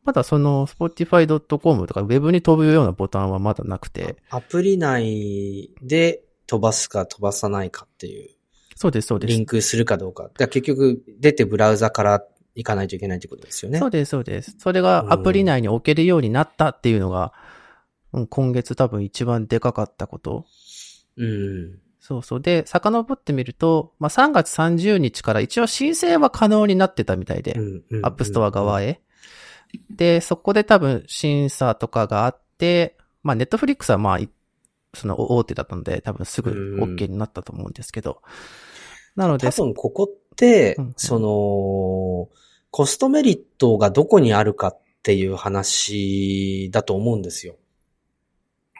まだその spotify.com とか Web に飛ぶようなボタンはまだなくて。アプリ内で飛ばすか飛ばさないかっていう。そうです、そうです。リンクするかどうか。か結局出てブラウザから行かないといけないってことですよね。そうです、そうです。それがアプリ内に置けるようになったっていうのが、うん、今月多分一番でかかったこと。うん。そうそう。で、遡ってみると、まあ、3月30日から一応申請は可能になってたみたいで、アップストア側へ。で、そこで多分審査とかがあって、まあ、ネットフリックスはまあ、その大手だったので、多分すぐ OK になったと思うんですけど。なので。多分ここって、うんうん、その、コストメリットがどこにあるかっていう話だと思うんですよ。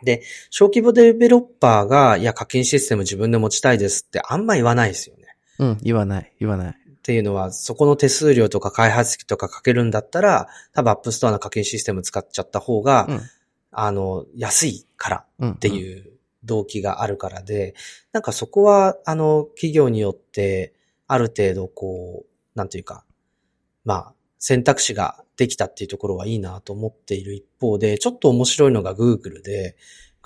で、小規模デベロッパーが、いや、課金システム自分で持ちたいですってあんま言わないですよね。うん、言わない、言わない。っていうのは、そこの手数料とか開発費とかかけるんだったら、多分アップストアの課金システム使っちゃった方が、うん、あの、安いからっていう動機があるからで、なんかそこは、あの、企業によって、ある程度こう、なんていうか、まあ、選択肢ができたっていうところはいいなと思っている一方で、ちょっと面白いのが Google で、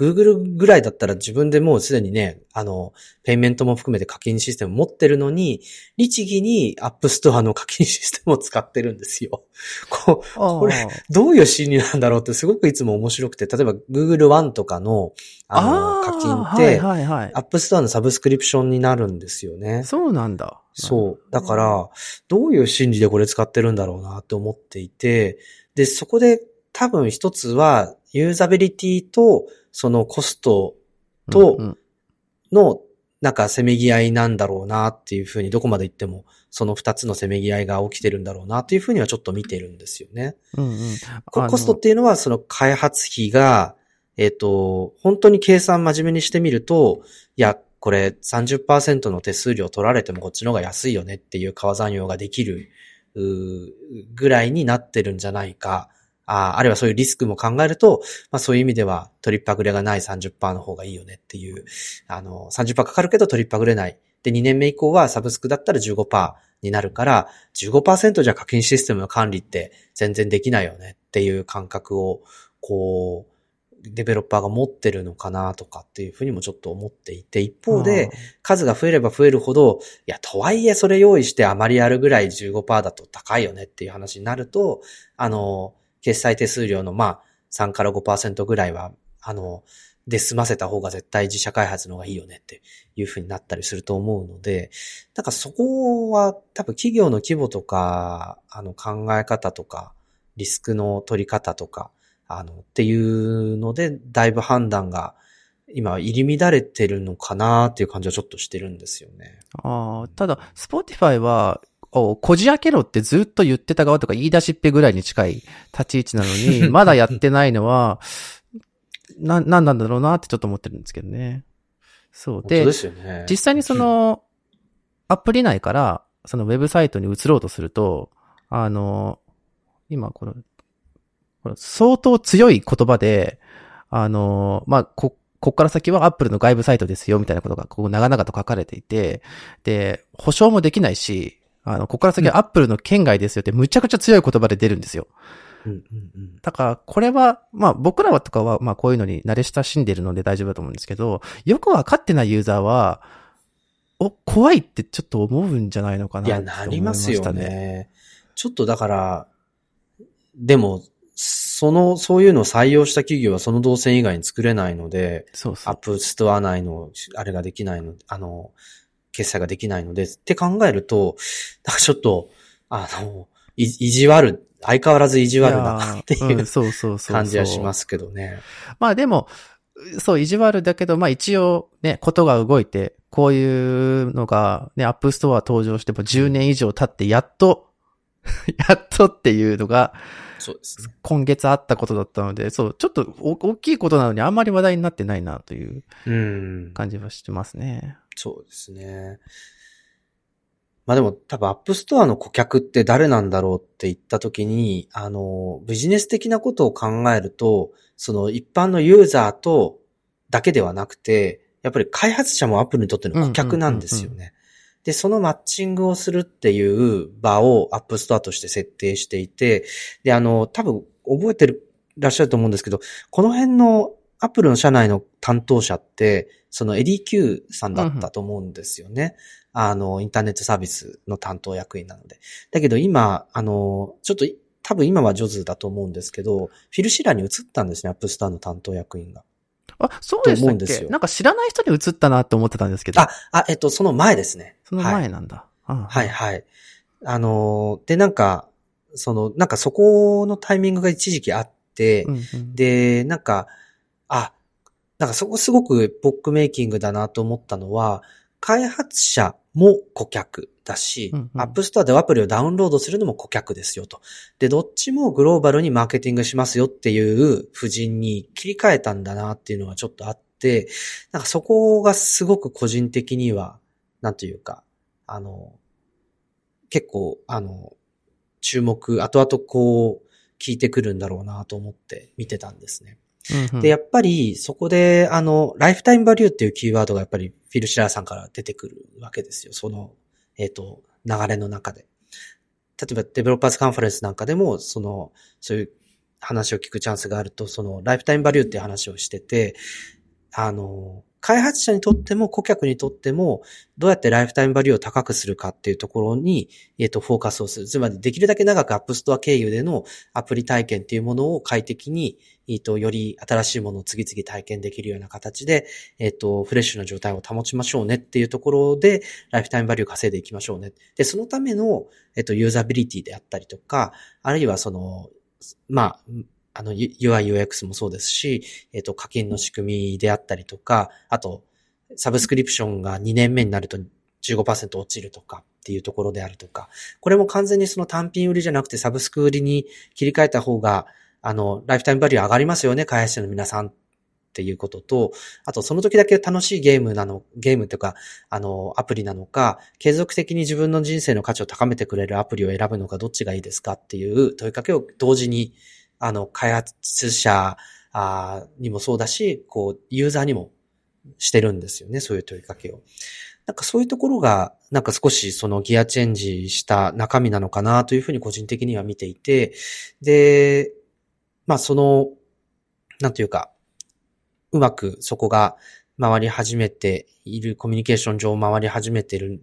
Google ぐらいだったら自分でもうすでにね、あの、ペイメントも含めて課金システム持ってるのに、律儀に App Store の課金システムを使ってるんですよ。ここれ、どういう心理なんだろうってすごくいつも面白くて、例えば Google One とかの、あの、課金って、はいはいはい、App Store のサブスクリプションになるんですよね。そうなんだ。そう。だから、どういう心理でこれ使ってるんだろうなって思っていて、で、そこで多分一つは、ユーザビリティと、そのコストとの、なんかせめぎ合いなんだろうなっていうふうにどこまで行ってもその二つのせめぎ合いが起きてるんだろうなっていうふうにはちょっと見てるんですよね。うんうん、コストっていうのはその開発費が、えっ、ー、と、本当に計算真面目にしてみると、いや、これ30%の手数料取られてもこっちの方が安いよねっていう川算用ができるぐらいになってるんじゃないか。ああるいはそういうリスクも考えると、まあそういう意味ではトリッパグレがない30%の方がいいよねっていう、あの、30%かかるけどトリッパグレない。で、2年目以降はサブスクだったら15%になるから、15%じゃ課金システムの管理って全然できないよねっていう感覚を、こう、デベロッパーが持ってるのかなとかっていうふうにもちょっと思っていて、一方で、数が増えれば増えるほど、いや、とはいえそれ用意してあまりやるぐらい15%だと高いよねっていう話になると、あの、決済手数料のまあ3から5%ぐらいは、あの、で済ませた方が絶対自社開発の方がいいよねっていう風になったりすると思うので、なんかそこは多分企業の規模とか、あの考え方とか、リスクの取り方とか、あの、っていうので、だいぶ判断が今入り乱れてるのかなっていう感じはちょっとしてるんですよね。ああ、ただ、スポーティファイはをこじ開けろってずっと言ってた側とか言い出しっぺぐらいに近い立ち位置なのに、まだやってないのは、な、なんなんだろうなってちょっと思ってるんですけどね。そう。で、ね、実際にその、アプリ内から、そのウェブサイトに移ろうとすると、あの、今この、この相当強い言葉で、あの、まあ、こ、こっから先はアップルの外部サイトですよ、みたいなことが、こう、長々と書かれていて、で、保証もできないし、あの、ここから先はアップルの圏外ですよってむちゃくちゃ強い言葉で出るんですよ。うんうんうん、だから、これは、まあ僕らはとかは、まあこういうのに慣れ親しんでるので大丈夫だと思うんですけど、よくわかってないユーザーは、お、怖いってちょっと思うんじゃないのかな、ね、いや、なりますよね。ちょっとだから、でも、その、そういうのを採用した企業はその動線以外に作れないので、そうそうアップストア内の、あれができないの、あの、決済ができないので、って考えると、なんかちょっと、あの、い意地悪、相変わらず意地悪なっていう感じはしますけどね。まあでも、そう、意地悪だけど、まあ一応ね、ことが動いて、こういうのがね、アップストア登場しても10年以上経ってやっと、やっとっていうのが、そうです、ね、今月あったことだったので、そう、ちょっと大きいことなのにあんまり話題になってないなという感じはしてますね。そうですね。まあでも多分アップストアの顧客って誰なんだろうって言った時に、あの、ビジネス的なことを考えると、その一般のユーザーとだけではなくて、やっぱり開発者もアップルにとっての顧客なんですよね。で、そのマッチングをするっていう場をアップストアとして設定していて、で、あの、多分覚えてるらっしゃると思うんですけど、この辺のアップルの社内の担当者って、そのエディ Q さんだったと思うんですよね。うん、あの、インターネットサービスの担当役員なので。だけど今、あの、ちょっと多分今はジョズだと思うんですけど、フィルシラーに移ったんですね、アップストアの担当役員が。あ、そうでしたっけ？なんか知らない人に移ったなって思ってたんですけど。あ、あ、えっと、その前ですね。その前なんだ。はい、はい、はい。あの、で、なんか、その、なんかそこのタイミングが一時期あって、うんうん、で、なんか、あ、なんかそこすごくエポックメイキングだなと思ったのは、開発者も顧客だし、うんうん、アップストアでアプリをダウンロードするのも顧客ですよと。で、どっちもグローバルにマーケティングしますよっていう布陣に切り替えたんだなっていうのがちょっとあって、なんかそこがすごく個人的には、なんというか、あの、結構、あの、注目、後々こう、聞いてくるんだろうなと思って見てたんですね。で、やっぱりそこで、あの、ライフタイムバリューっていうキーワードがやっぱりフィル・シラーさんから出てくるわけですよ。その、えっ、ー、と、流れの中で。例えばデベロッパーズカンファレンスなんかでも、その、そういう話を聞くチャンスがあると、その、ライフタイムバリューっていう話をしてて、あの、開発者にとっても顧客にとっても、どうやってライフタイムバリューを高くするかっていうところに、えっ、と、フォーカスをする。つまり、できるだけ長くアップストア経由でのアプリ体験っていうものを快適に、えっ、と、より新しいものを次々体験できるような形で、えっ、と、フレッシュな状態を保ちましょうねっていうところで、ライフタイムバリュー稼いでいきましょうね。で、そのための、えっ、と、ユーザビリティであったりとか、あるいはその、まあ、あの、UI、UX もそうですし、えっ、と、課金の仕組みであったりとか、あと、サブスクリプションが2年目になると15%落ちるとかっていうところであるとか、これも完全にその単品売りじゃなくてサブスク売りに切り替えた方が、あの、ライフタイムバリュー上がりますよね、開発者の皆さんっていうことと、あとその時だけ楽しいゲームなの、ゲームとか、あの、アプリなのか、継続的に自分の人生の価値を高めてくれるアプリを選ぶのかどっちがいいですかっていう問いかけを同時に、あの、開発者にもそうだし、こう、ユーザーにもしてるんですよね、そういう問いかけを。なんかそういうところが、なんか少しそのギアチェンジした中身なのかなというふうに個人的には見ていて、で、まあその、なんというか、うまくそこが回り始めている、コミュニケーション上回り始めている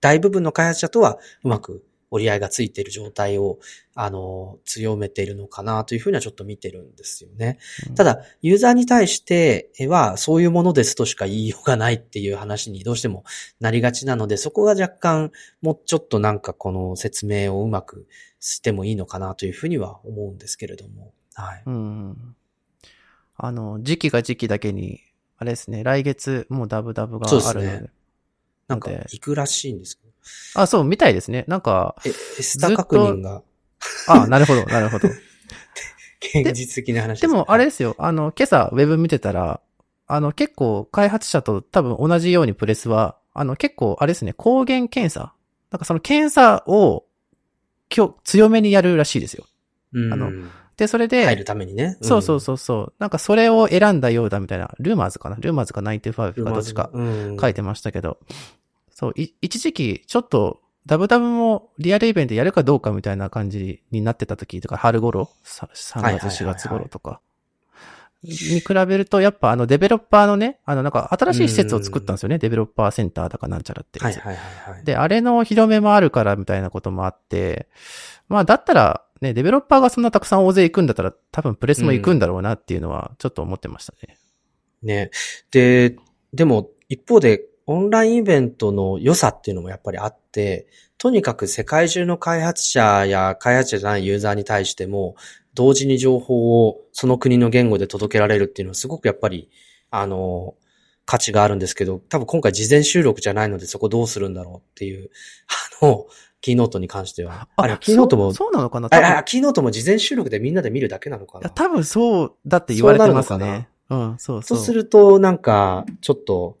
大部分の開発者とはうまく折り合いがついている状態を、あの、強めているのかなというふうにはちょっと見てるんですよね。うん、ただ、ユーザーに対しては、そういうものですとしか言いようがないっていう話にどうしてもなりがちなので、そこが若干、もうちょっとなんかこの説明をうまくしてもいいのかなというふうには思うんですけれども。はい。うん。あの、時期が時期だけに、あれですね、来月もうダブダブがあるので。そうですね。なんか、行くらしいんですけど。あ、そう、みたいですね。なんか、え、エスタ確認が。あ、なるほど、なるほど。現実的な話ででも、あれですよ。あの、今朝、ウェブ見てたら、あの、結構、開発者と多分同じようにプレスは、あの、結構、あれですね、抗原検査なんかその検査を、今日、強めにやるらしいですよ。うん。あの、で、それで、入るためにね。うん、そうそうそうそう。なんかそれを選んだようだみたいな、ルーマーズかなルーマーズか95かどっちか書いてましたけど、そう、一時期、ちょっと、ダブダブもリアルイベントやるかどうかみたいな感じになってた時とか、春頃 ?3 月、4月頃とか。に比べると、やっぱあのデベロッパーのね、あのなんか新しい施設を作ったんですよね。デベロッパーセンターだかなんちゃらってはいはいはい、はい。で、あれの広めもあるからみたいなこともあって、まあだったら、ね、デベロッパーがそんなたくさん大勢行くんだったら、多分プレスも行くんだろうなっていうのは、ちょっと思ってましたね。うん、ね。で、でも、一方で、オンラインイベントの良さっていうのもやっぱりあって、とにかく世界中の開発者や開発者じゃないユーザーに対しても、同時に情報をその国の言語で届けられるっていうのはすごくやっぱり、あの、価値があるんですけど、多分今回事前収録じゃないのでそこどうするんだろうっていう、あの、キーノートに関しては。あれ、キーノートも。そうなのかな？あ、キーノートも事前収録でみんなで見るだけなのかな多分そうだって言われてますね。うん、そうそう。そうすると、なんか、ちょっと、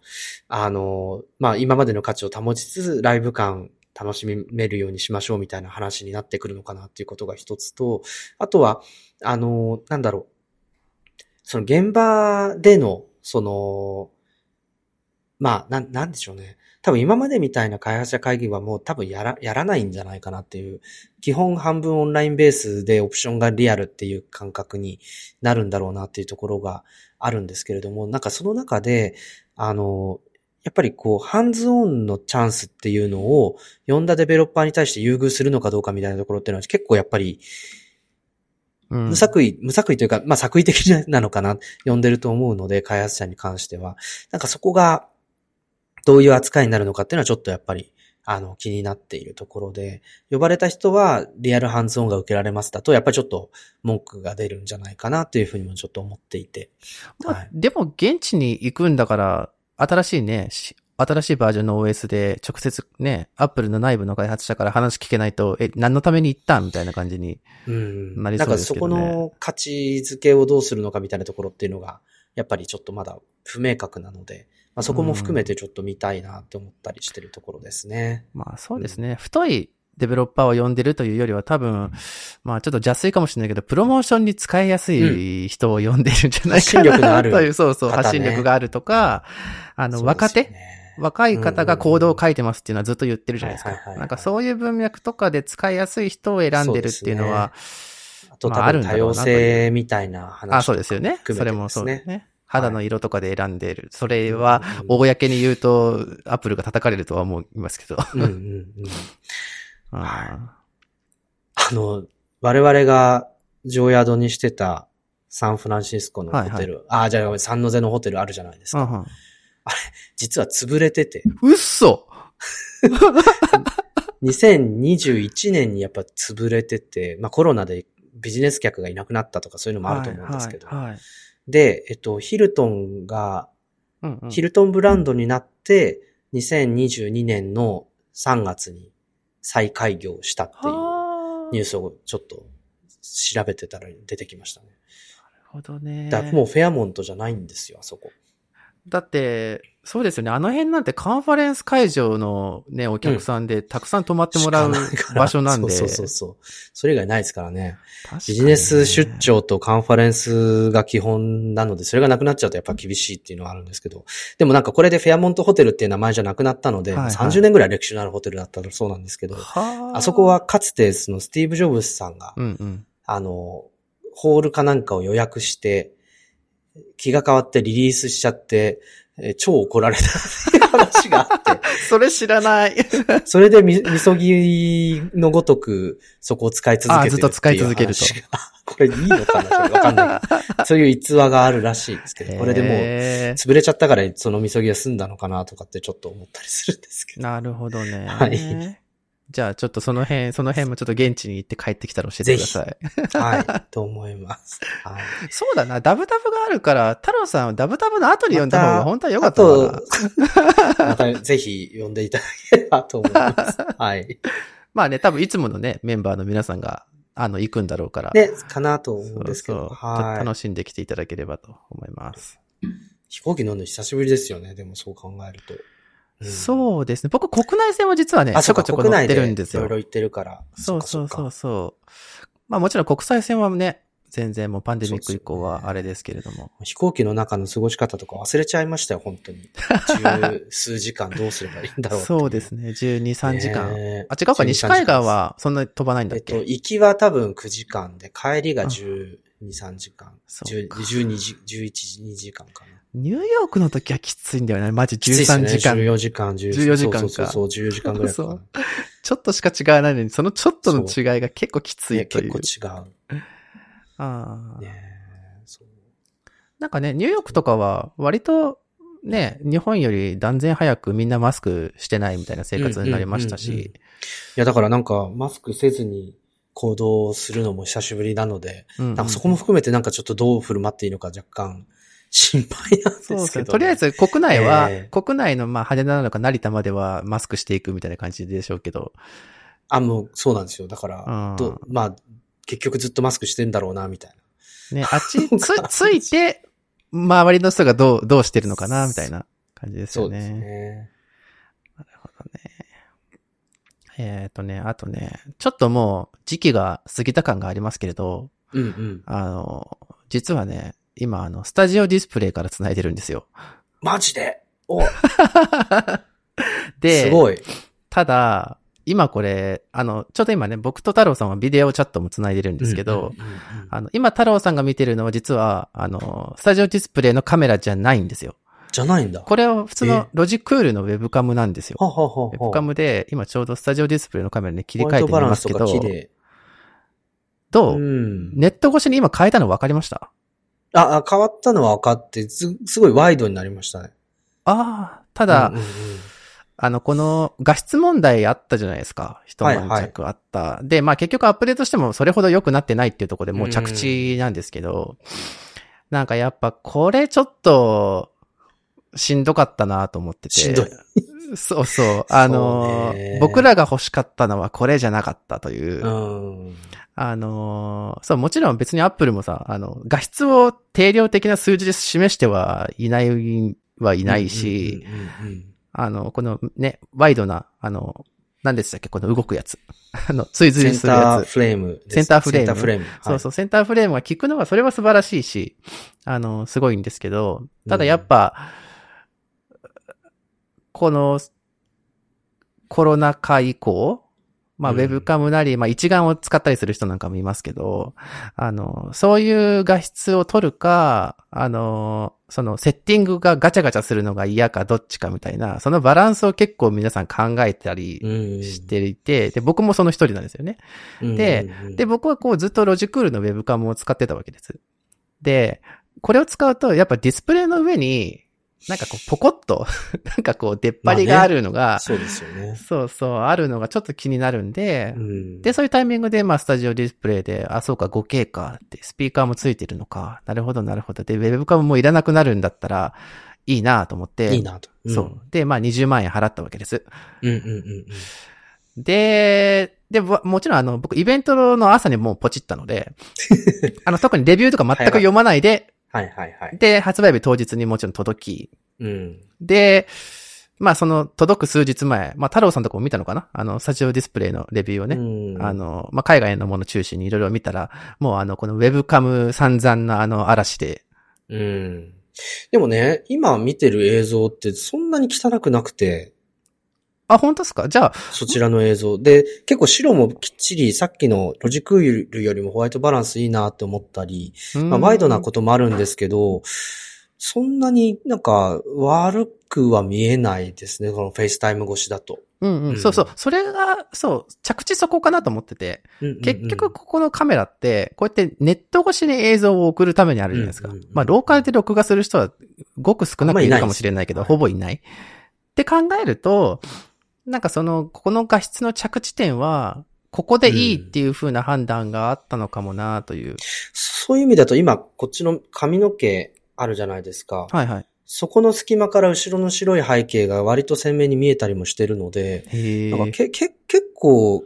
あの、まあ、今までの価値を保ちつつ、ライブ感楽しめるようにしましょうみたいな話になってくるのかなっていうことが一つと、あとは、あの、なんだろう。その現場での、その、まあ、なん、なんでしょうね。多分今までみたいな開発者会議はもう多分やら、やらないんじゃないかなっていう、基本半分オンラインベースでオプションがリアルっていう感覚になるんだろうなっていうところがあるんですけれども、なんかその中で、あの、やっぱりこう、ハンズオンのチャンスっていうのを、呼んだデベロッパーに対して優遇するのかどうかみたいなところっていうのは結構やっぱり、無作為、無作為というか、まあ作為的なのかな、呼んでると思うので、開発者に関しては。なんかそこが、どういう扱いになるのかっていうのはちょっとやっぱり、あの、気になっているところで、呼ばれた人はリアルハンズオンが受けられますだと、やっぱりちょっと文句が出るんじゃないかなっていうふうにもちょっと思っていて。まあ、はい、でも現地に行くんだから、新しいね、新しいバージョンの OS で直接ね、アップルの内部の開発者から話聞けないと、え、何のために行ったみたいな感じになりそうですけど、ね、なんかそこの価値づけをどうするのかみたいなところっていうのが、やっぱりちょっとまだ不明確なので、まあ、そこも含めてちょっと見たいなって思ったりしてるところですね。まあそうですね。うん、太いデベロッパーを呼んでるというよりは多分、まあちょっと邪推かもしれないけど、プロモーションに使いやすい人を呼んでるんじゃないかな、うん、という、そうそう、発信力があるとか、あの、若手、若い方がコードを書いてますっていうのはずっと言ってるじゃないですか。なんかそういう文脈とかで使いやすい人を選んでるっていうのは、あとまああるん多分多様性みたいな話とかあ、そうですよね。それもそうですね。肌の色とかで選んでる。それうんはうん、公に言うと、アップルが叩かれるとは思いますけど。うんうんうん。ああの、我々が常宿にしてたサンフランシスコのホテル、あ、じゃあ、サンノゼのホテルあるじゃないですーか。実は潰れてて、うっそ2021年にやっぱ潰れてて、まあコロナでビジネス客がいなくなったとかそういうのもあると思うんですけど。はいはいはいで、えっと、ヒルトンが、うんうんヒルトンブランドになって、2022年の3月に再開業したっていうはあニュースをちょっと調べてたら出てきましたね。なるほどね。だからもうフェアモントじゃないんですよ、あそこ。だって、そうですよね。あの辺なんてカンファレンス会場のね、お客さんでたくさん泊まってもらう場所なんで。そうそうそうそう。それ以外ないですからね。ねビジネス出張とカンファレンスが基本なので、それがなくなっちゃうとやっぱ厳しいっていうのはあるんですけど。でもなんかこれでフェアモントホテルっていう名前じゃなくなったので、はいはい30年ぐらい歴史のあるホテルだったらそうなんですけど、はあそこは、かつてそのスティーブ・ジョブズさんが、うんうん。あの、ホールかなんかを予約して、気が変わってリリースしちゃって、えー超怒られた 話があって、それ知らない。それでみ、みそぎのごとく、そこを使い続けてるあずっと使い続けると。これいいのかなわかんない。そういう逸話があるらしいですけど、これでもう、潰れちゃったからそのみそぎは済んだのかなとかってちょっと思ったりするんですけど。なるほどね。はいじゃあちょっとその辺、その辺もちょっと現地に行って帰ってきたら教えてください。はい、と思います。はい。そうだな、ダブタブがあるから、太郎さんはダブタブの後に読んだ方が本当は良かあったのかとな。、またぜひ読んでいただければと思います。はい。まあね、多分いつものね、メンバーの皆さんが、あの、行くんだろうから。で、かなと思そううんですけど。そうちょっとはい。楽しんできていただければと思います。飛行機乗るの久しぶりですよね。でもそう考えると。うんそうですね。僕、国内線は実はね、あ、ちょこちょこ乗っ国内でてるんですよいろいろ。行ってるから。そうそうそうそう。まあもちろん国際線はね、全然もうパンデミック以降はあれですけれども。飛行機の中の過ごし方とか忘れちゃいましたよ、本当に。十数時間どうすればいいんだろうそうですね。12、3時間。ねあ、違うか、12西海岸はそんなに飛ばないんだっけ、えっと、行きは多分9時間で、帰りが12、3時間。10そうか12時、11時、2時間かな。ニューヨークの時はきついんだよね。マジきついっすよ13ね時間。14時間、14 14時間かそうそうそう、14時間ぐらいかそうな。ちょっとしか違わないのに、そのちょっとの違いが結構きつねいという。結構違う。ああねそうなんかね、ニューヨークとかは割とね、日本より断然早くみんなマスクしてないみたいな生活になりましたうんうんうんうんいし。や、だからなんか、マスクせずに行動するのも久しぶりなので、うんうんなんかそこも含めてなんかちょっとどう振る舞っていいのか若干心配なんですけど、そうですね。とりあえず国内は、え国内のまあ羽田なのか成田まではマスクしていくみたいな感じでしょうけど。あ、もうそうなんですよ。だから、うんどまあ、結局ずっとマスクしてんだろうな、みたいな。ね、あっち つ、ついて、周りの人がどう、どうしてるのかなみたいな感じですよね。そうですね。なるほどね。えっ、とね、あとね、ちょっともう時期が過ぎた感がありますけれど、うんうん。あの、実はね、今あの、スタジオディスプレイから繋いでるんですよ。マジで？お で、すごい。ただ、今これ、あの、ちょうど今ね、僕と太郎さんはビデオチャットも繋いでるんですけど、うんうんうんうんあの、今太郎さんが見てるのは実は、あの、スタジオディスプレイのカメラじゃないんですよ。じゃないんだ。これは普通のロジクールのウェブカムなんですよ。ははははウェブカムで、今ちょうどスタジオディスプレイのカメラに切り替えてみますけど。どう、うん。ネット越しに今変えたの分かりました？あ、あ変わったのは分かって、す、すごいワイドになりましたね。ああ、ただ、うんうんうんあの、この画質問題あったじゃないですか。一悶着あった。で、まあ結局アップデートしてもそれほど良くなってないっていうところでもう着地なんですけど、なんかやっぱこれちょっと、しんどかったなと思ってて。しんどい。そうそう。あの僕らが欲しかったのはこれじゃなかったという。うん。あのそう、もちろん別にアップルもさ、あの、画質を定量的な数字で示してはいない、はいないし、うんうんうんうんあの、このね、ワイドな、あの、何でしたっけこの動くやつ。あの、追随するセンタやつ。ーフレーム。センターフレームセンターフレーム。そうそう、センターフレームが効くのは、それは素晴らしいし、あの、すごいんですけど、ただやっぱ、この、コロナ禍以降、まあ、ウうん。ェブカムなり、まあ、一眼を使ったりする人なんかもいますけど、あの、そういう画質を撮るか、あの、そのセッティングがガチャガチャするのが嫌かどっちかみたいな、そのバランスを結構皆さん考えたりうん。していて、で、僕もその一人なんですよね。で、で、僕はこうずっとロジクールのウェブカムを使ってたわけです。で、これを使うと、やっぱディスプレイの上に、なんかこう、ポコッと、なんかこう、出っ張りがあるのが、そうですよね。そうそう、あるのがちょっと気になるんで、うんで、そういうタイミングで、まあ、スタジオディスプレイで、あ、そうか、5K かって、スピーカーもついてるのか。なるほど、なるほど。で、ウェブカムもいらなくなるんだったら、いいなと思って。いいなと。んそう。。で、まあ、20万円払ったわけです。うんうんうんうん。で、で、ぼもちろんあの、僕イベントの朝にもうポチったので、あの、特にレビューとか全く読まないで、はいはいはい。で、発売日当日にもちろん届き、うん。で、まあその届く数日前、まあ太郎さんとかも見たのかな？あの、スタジオディスプレイのレビューをね。うんあ、の、まあ海外のもの中心にいろいろ見たら、もうあの、このウェブカム散々なあの嵐で、うん。でもね、今見てる映像ってそんなに汚くなくて、あ、本当ですか？じゃあ、そちらの映像。で、結構白もきっちりさっきのロジクールよりもホワイトバランスいいなって思ったり、まあ、ワイドなこともあるんですけど、そんなになんか悪くは見えないですね、この FaceTime 越しだと。うんうん、うんそうそう。それが、そう、着地そこかなと思ってて、うんうんうん結局ここのカメラって、こうやってネット越しに映像を送るためにあるじゃないですか。うんうんうんまあ、ローカルで録画する人はごく少なくいるかもしれないけど、あんまほぼいない。って考えると、なんかその、ここの画質の着地点は、ここでいいっていう風な判断があったのかもなという。そういう意味だと今、こっちの髪の毛あるじゃないですか。はいはい。そこの隙間から後ろの白い背景が割と鮮明に見えたりもしてるので。なんかけ、け、結構、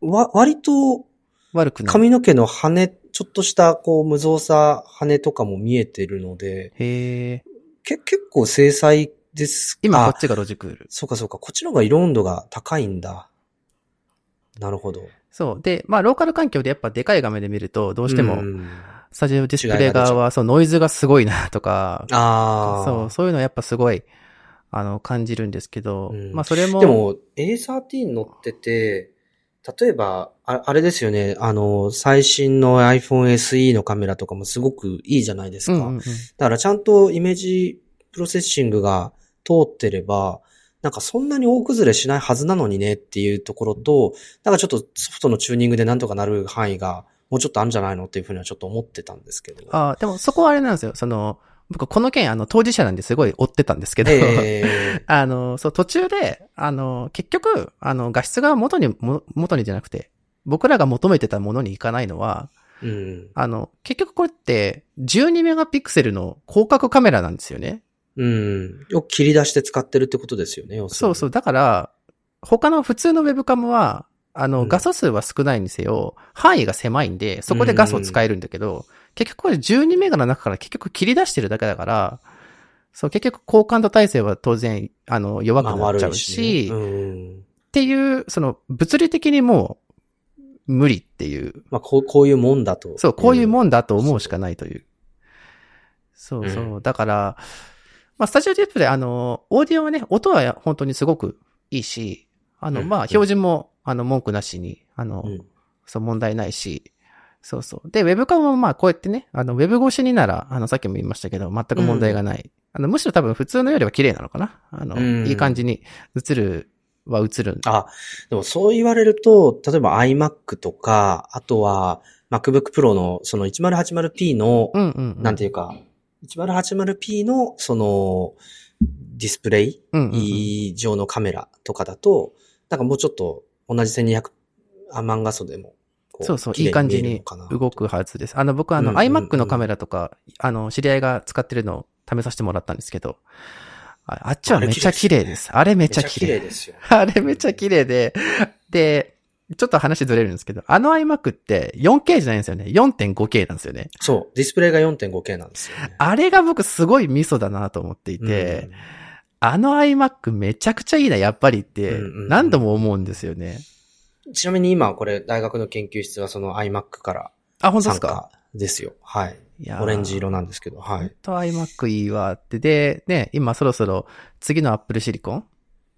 わ、割と悪くない。髪の毛の羽、ちょっとしたこう無造作羽とかも見えてるので、へ結構精細ですあ今こっちがロジクール。そうかそうか。こっちの方が色温度が高いんだ。なるほど。そう。で、まあ、ローカル環境でやっぱでかい画面で見ると、どうしても、んスタジオディスプレイ側は、そう、ノイズがすごいなとか、ああ。そう、そういうのやっぱすごい、あの、感じるんですけど、うんまあそれも、でも、A13 乗ってて、例えば、ああれですよね、あの、最新の iPhone SE のカメラとかもすごくいいじゃないですか。うんうんうん、だからちゃんとイメージプロセッシングが通ってれば、なんかそんなに大崩れしないはずなのにねっていうところと、なんかちょっとソフトのチューニングでなんとかなる範囲がもうちょっとあるんじゃないのっていうふうにはちょっと思ってたんですけど。あでもそこはあれなんですよ。その、僕この件、あの、当事者なんですごい追ってたんですけど、え あの、そう、途中で、あの、結局、あの、画質が元に、も元にじゃなくて、僕らが求めてたものにいかないのは、ーうん。あの、結局これって、12メガピクセルの広角カメラなんですよね。うん。を切り出して使ってるってことですよね、そうそう。だから、他の普通のウェブカムは、あの、うん画素数は少ないにせよ、範囲が狭いんで、そこで画素を使えるんだけど、結局これ12メガの中から結局切り出してるだけだから、そう、結局高感度体制は当然、あの、弱くまあなっちゃうし、しねうん。っていう、その、物理的にもう、無理っていう、まあ、こう、こういうもんだと。そう、こういうもん。んだと思うしかないという。そうそう。うだから、まあ、スタジオディスプレイ、あの、オーディオはね、音は本当にすごくいいし、あの、まあ、標準も、あの、文句なしに、あの、うんそう、問題ないし、そうそう。で、ウェブカムもまあ、こうやってね、あの、ウェブ越しになら、あの、さっきも言いましたけど、全く問題がない。あの、むしろ多分普通のよりは綺麗なのかな？あの、うんいい感じに映るは映る。あ、でもそう言われると、例えば iMac とか、あとは MacBook Pro のその 1080p の、うんうん、うん。なんていうか、1080p のそのディスプレイ以上のカメラとかだと、なんかもうちょっと同じ1200万画素でもこそうそう、いい感じに動くはずです。あの、僕あの、うんうんうん iMac のカメラとか、あの、知り合いが使ってるのを試させてもらったんですけど、ああっちはめっちゃ綺麗です。あれめちゃ綺麗。ですよ。あれめっちゃ綺麗で、で、ちょっと話ずれるんですけど、あの iMac って 4K じゃないんですよね。4.5K なんですよね。そう、ディスプレイが 4.5K なんですよね。あれが僕すごいミソだなと思っていて、あの iMac めちゃくちゃいいな、やっぱりってうんうんうん何度も思うんですよね。うんちなみに今これ大学の研究室はその iMac からあ、本当です参か加ですよ。はい。いやーオレンジ色なんですけど、はい。本当 iMac いいわって。で、ね、今そろそろ次の Apple Silicon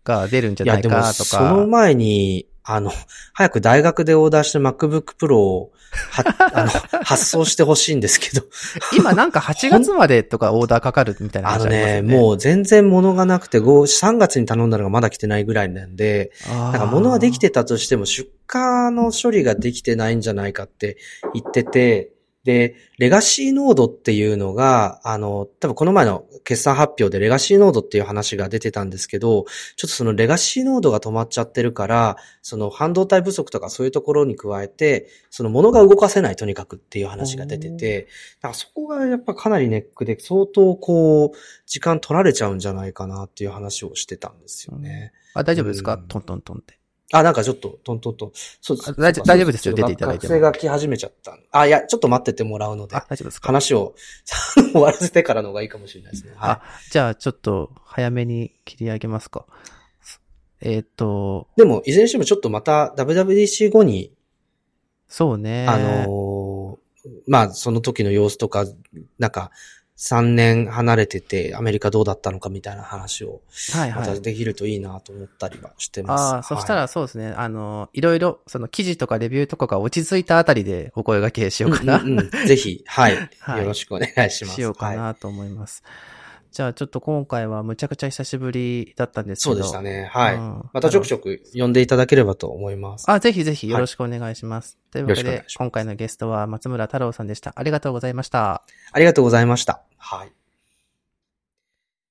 が出るんじゃいや、でも、ないかとそのか。前に、あの、早く大学でオーダーして MacBook Pro を、は、あの、発送してほしいんですけど、今なんか8月までとかオーダーかかるみたいなあの話ありますよね、もう全然物がなくて、5 3月に頼んだのがまだ来てないぐらいなんで、ななんか物はできてたとしても出荷の処理ができてないんじゃないかって言ってて、で、レガシーノードっていうのが、あの、多分この前の決算発表でレガシーノードっていう話が出てたんですけど、ちょっとそのレガシーノードが止まっちゃってるから、その半導体不足とかそういうところに加えて、その物が動かせないとにかくっていう話が出てて、なんかそこがやっぱかなりネックで相当こう、時間取られちゃうんじゃないかなっていう話をしてたんですよね。あ、大丈夫ですか？うんトントントンって。あ、なんかちょっと、トントントン。そうあ大丈夫大丈夫ですよ出ていただいても学生が来始めちゃった。あ、いや、ちょっと待っててもらうのであ、、大丈夫ですか？話を 終わらせてからの方がいいかもしれないですね。はあ、じゃあちょっと早めに切り上げますか。えっ、と、い。でも、いずれにしてもちょっとまた WWDC 後に、そうね。あのーまあ、その時の様子とか、なんか、3年離れてて、アメリカどうだったのかみたいな話を、またはいはい。できるといいなと思ったりはしてます。ああ、そしたらそうですね。あの、いろいろ、その記事とかレビューとかが落ち着いたあたりでお声掛けしようかな。うんうんうんぜひ、はい、はいよろしくお願いします。しようかはいなと思います。じゃあちょっと今回はむちゃくちゃ久しぶりだったんですけど。そうでしたね。はい。うんまたちょくちょく呼んでいただければと思います。あ、ぜひぜひよろしくお願いします。というわけで今回のゲストは松村太郎さんでした。ありがとうございました。ありがとうございました。はい。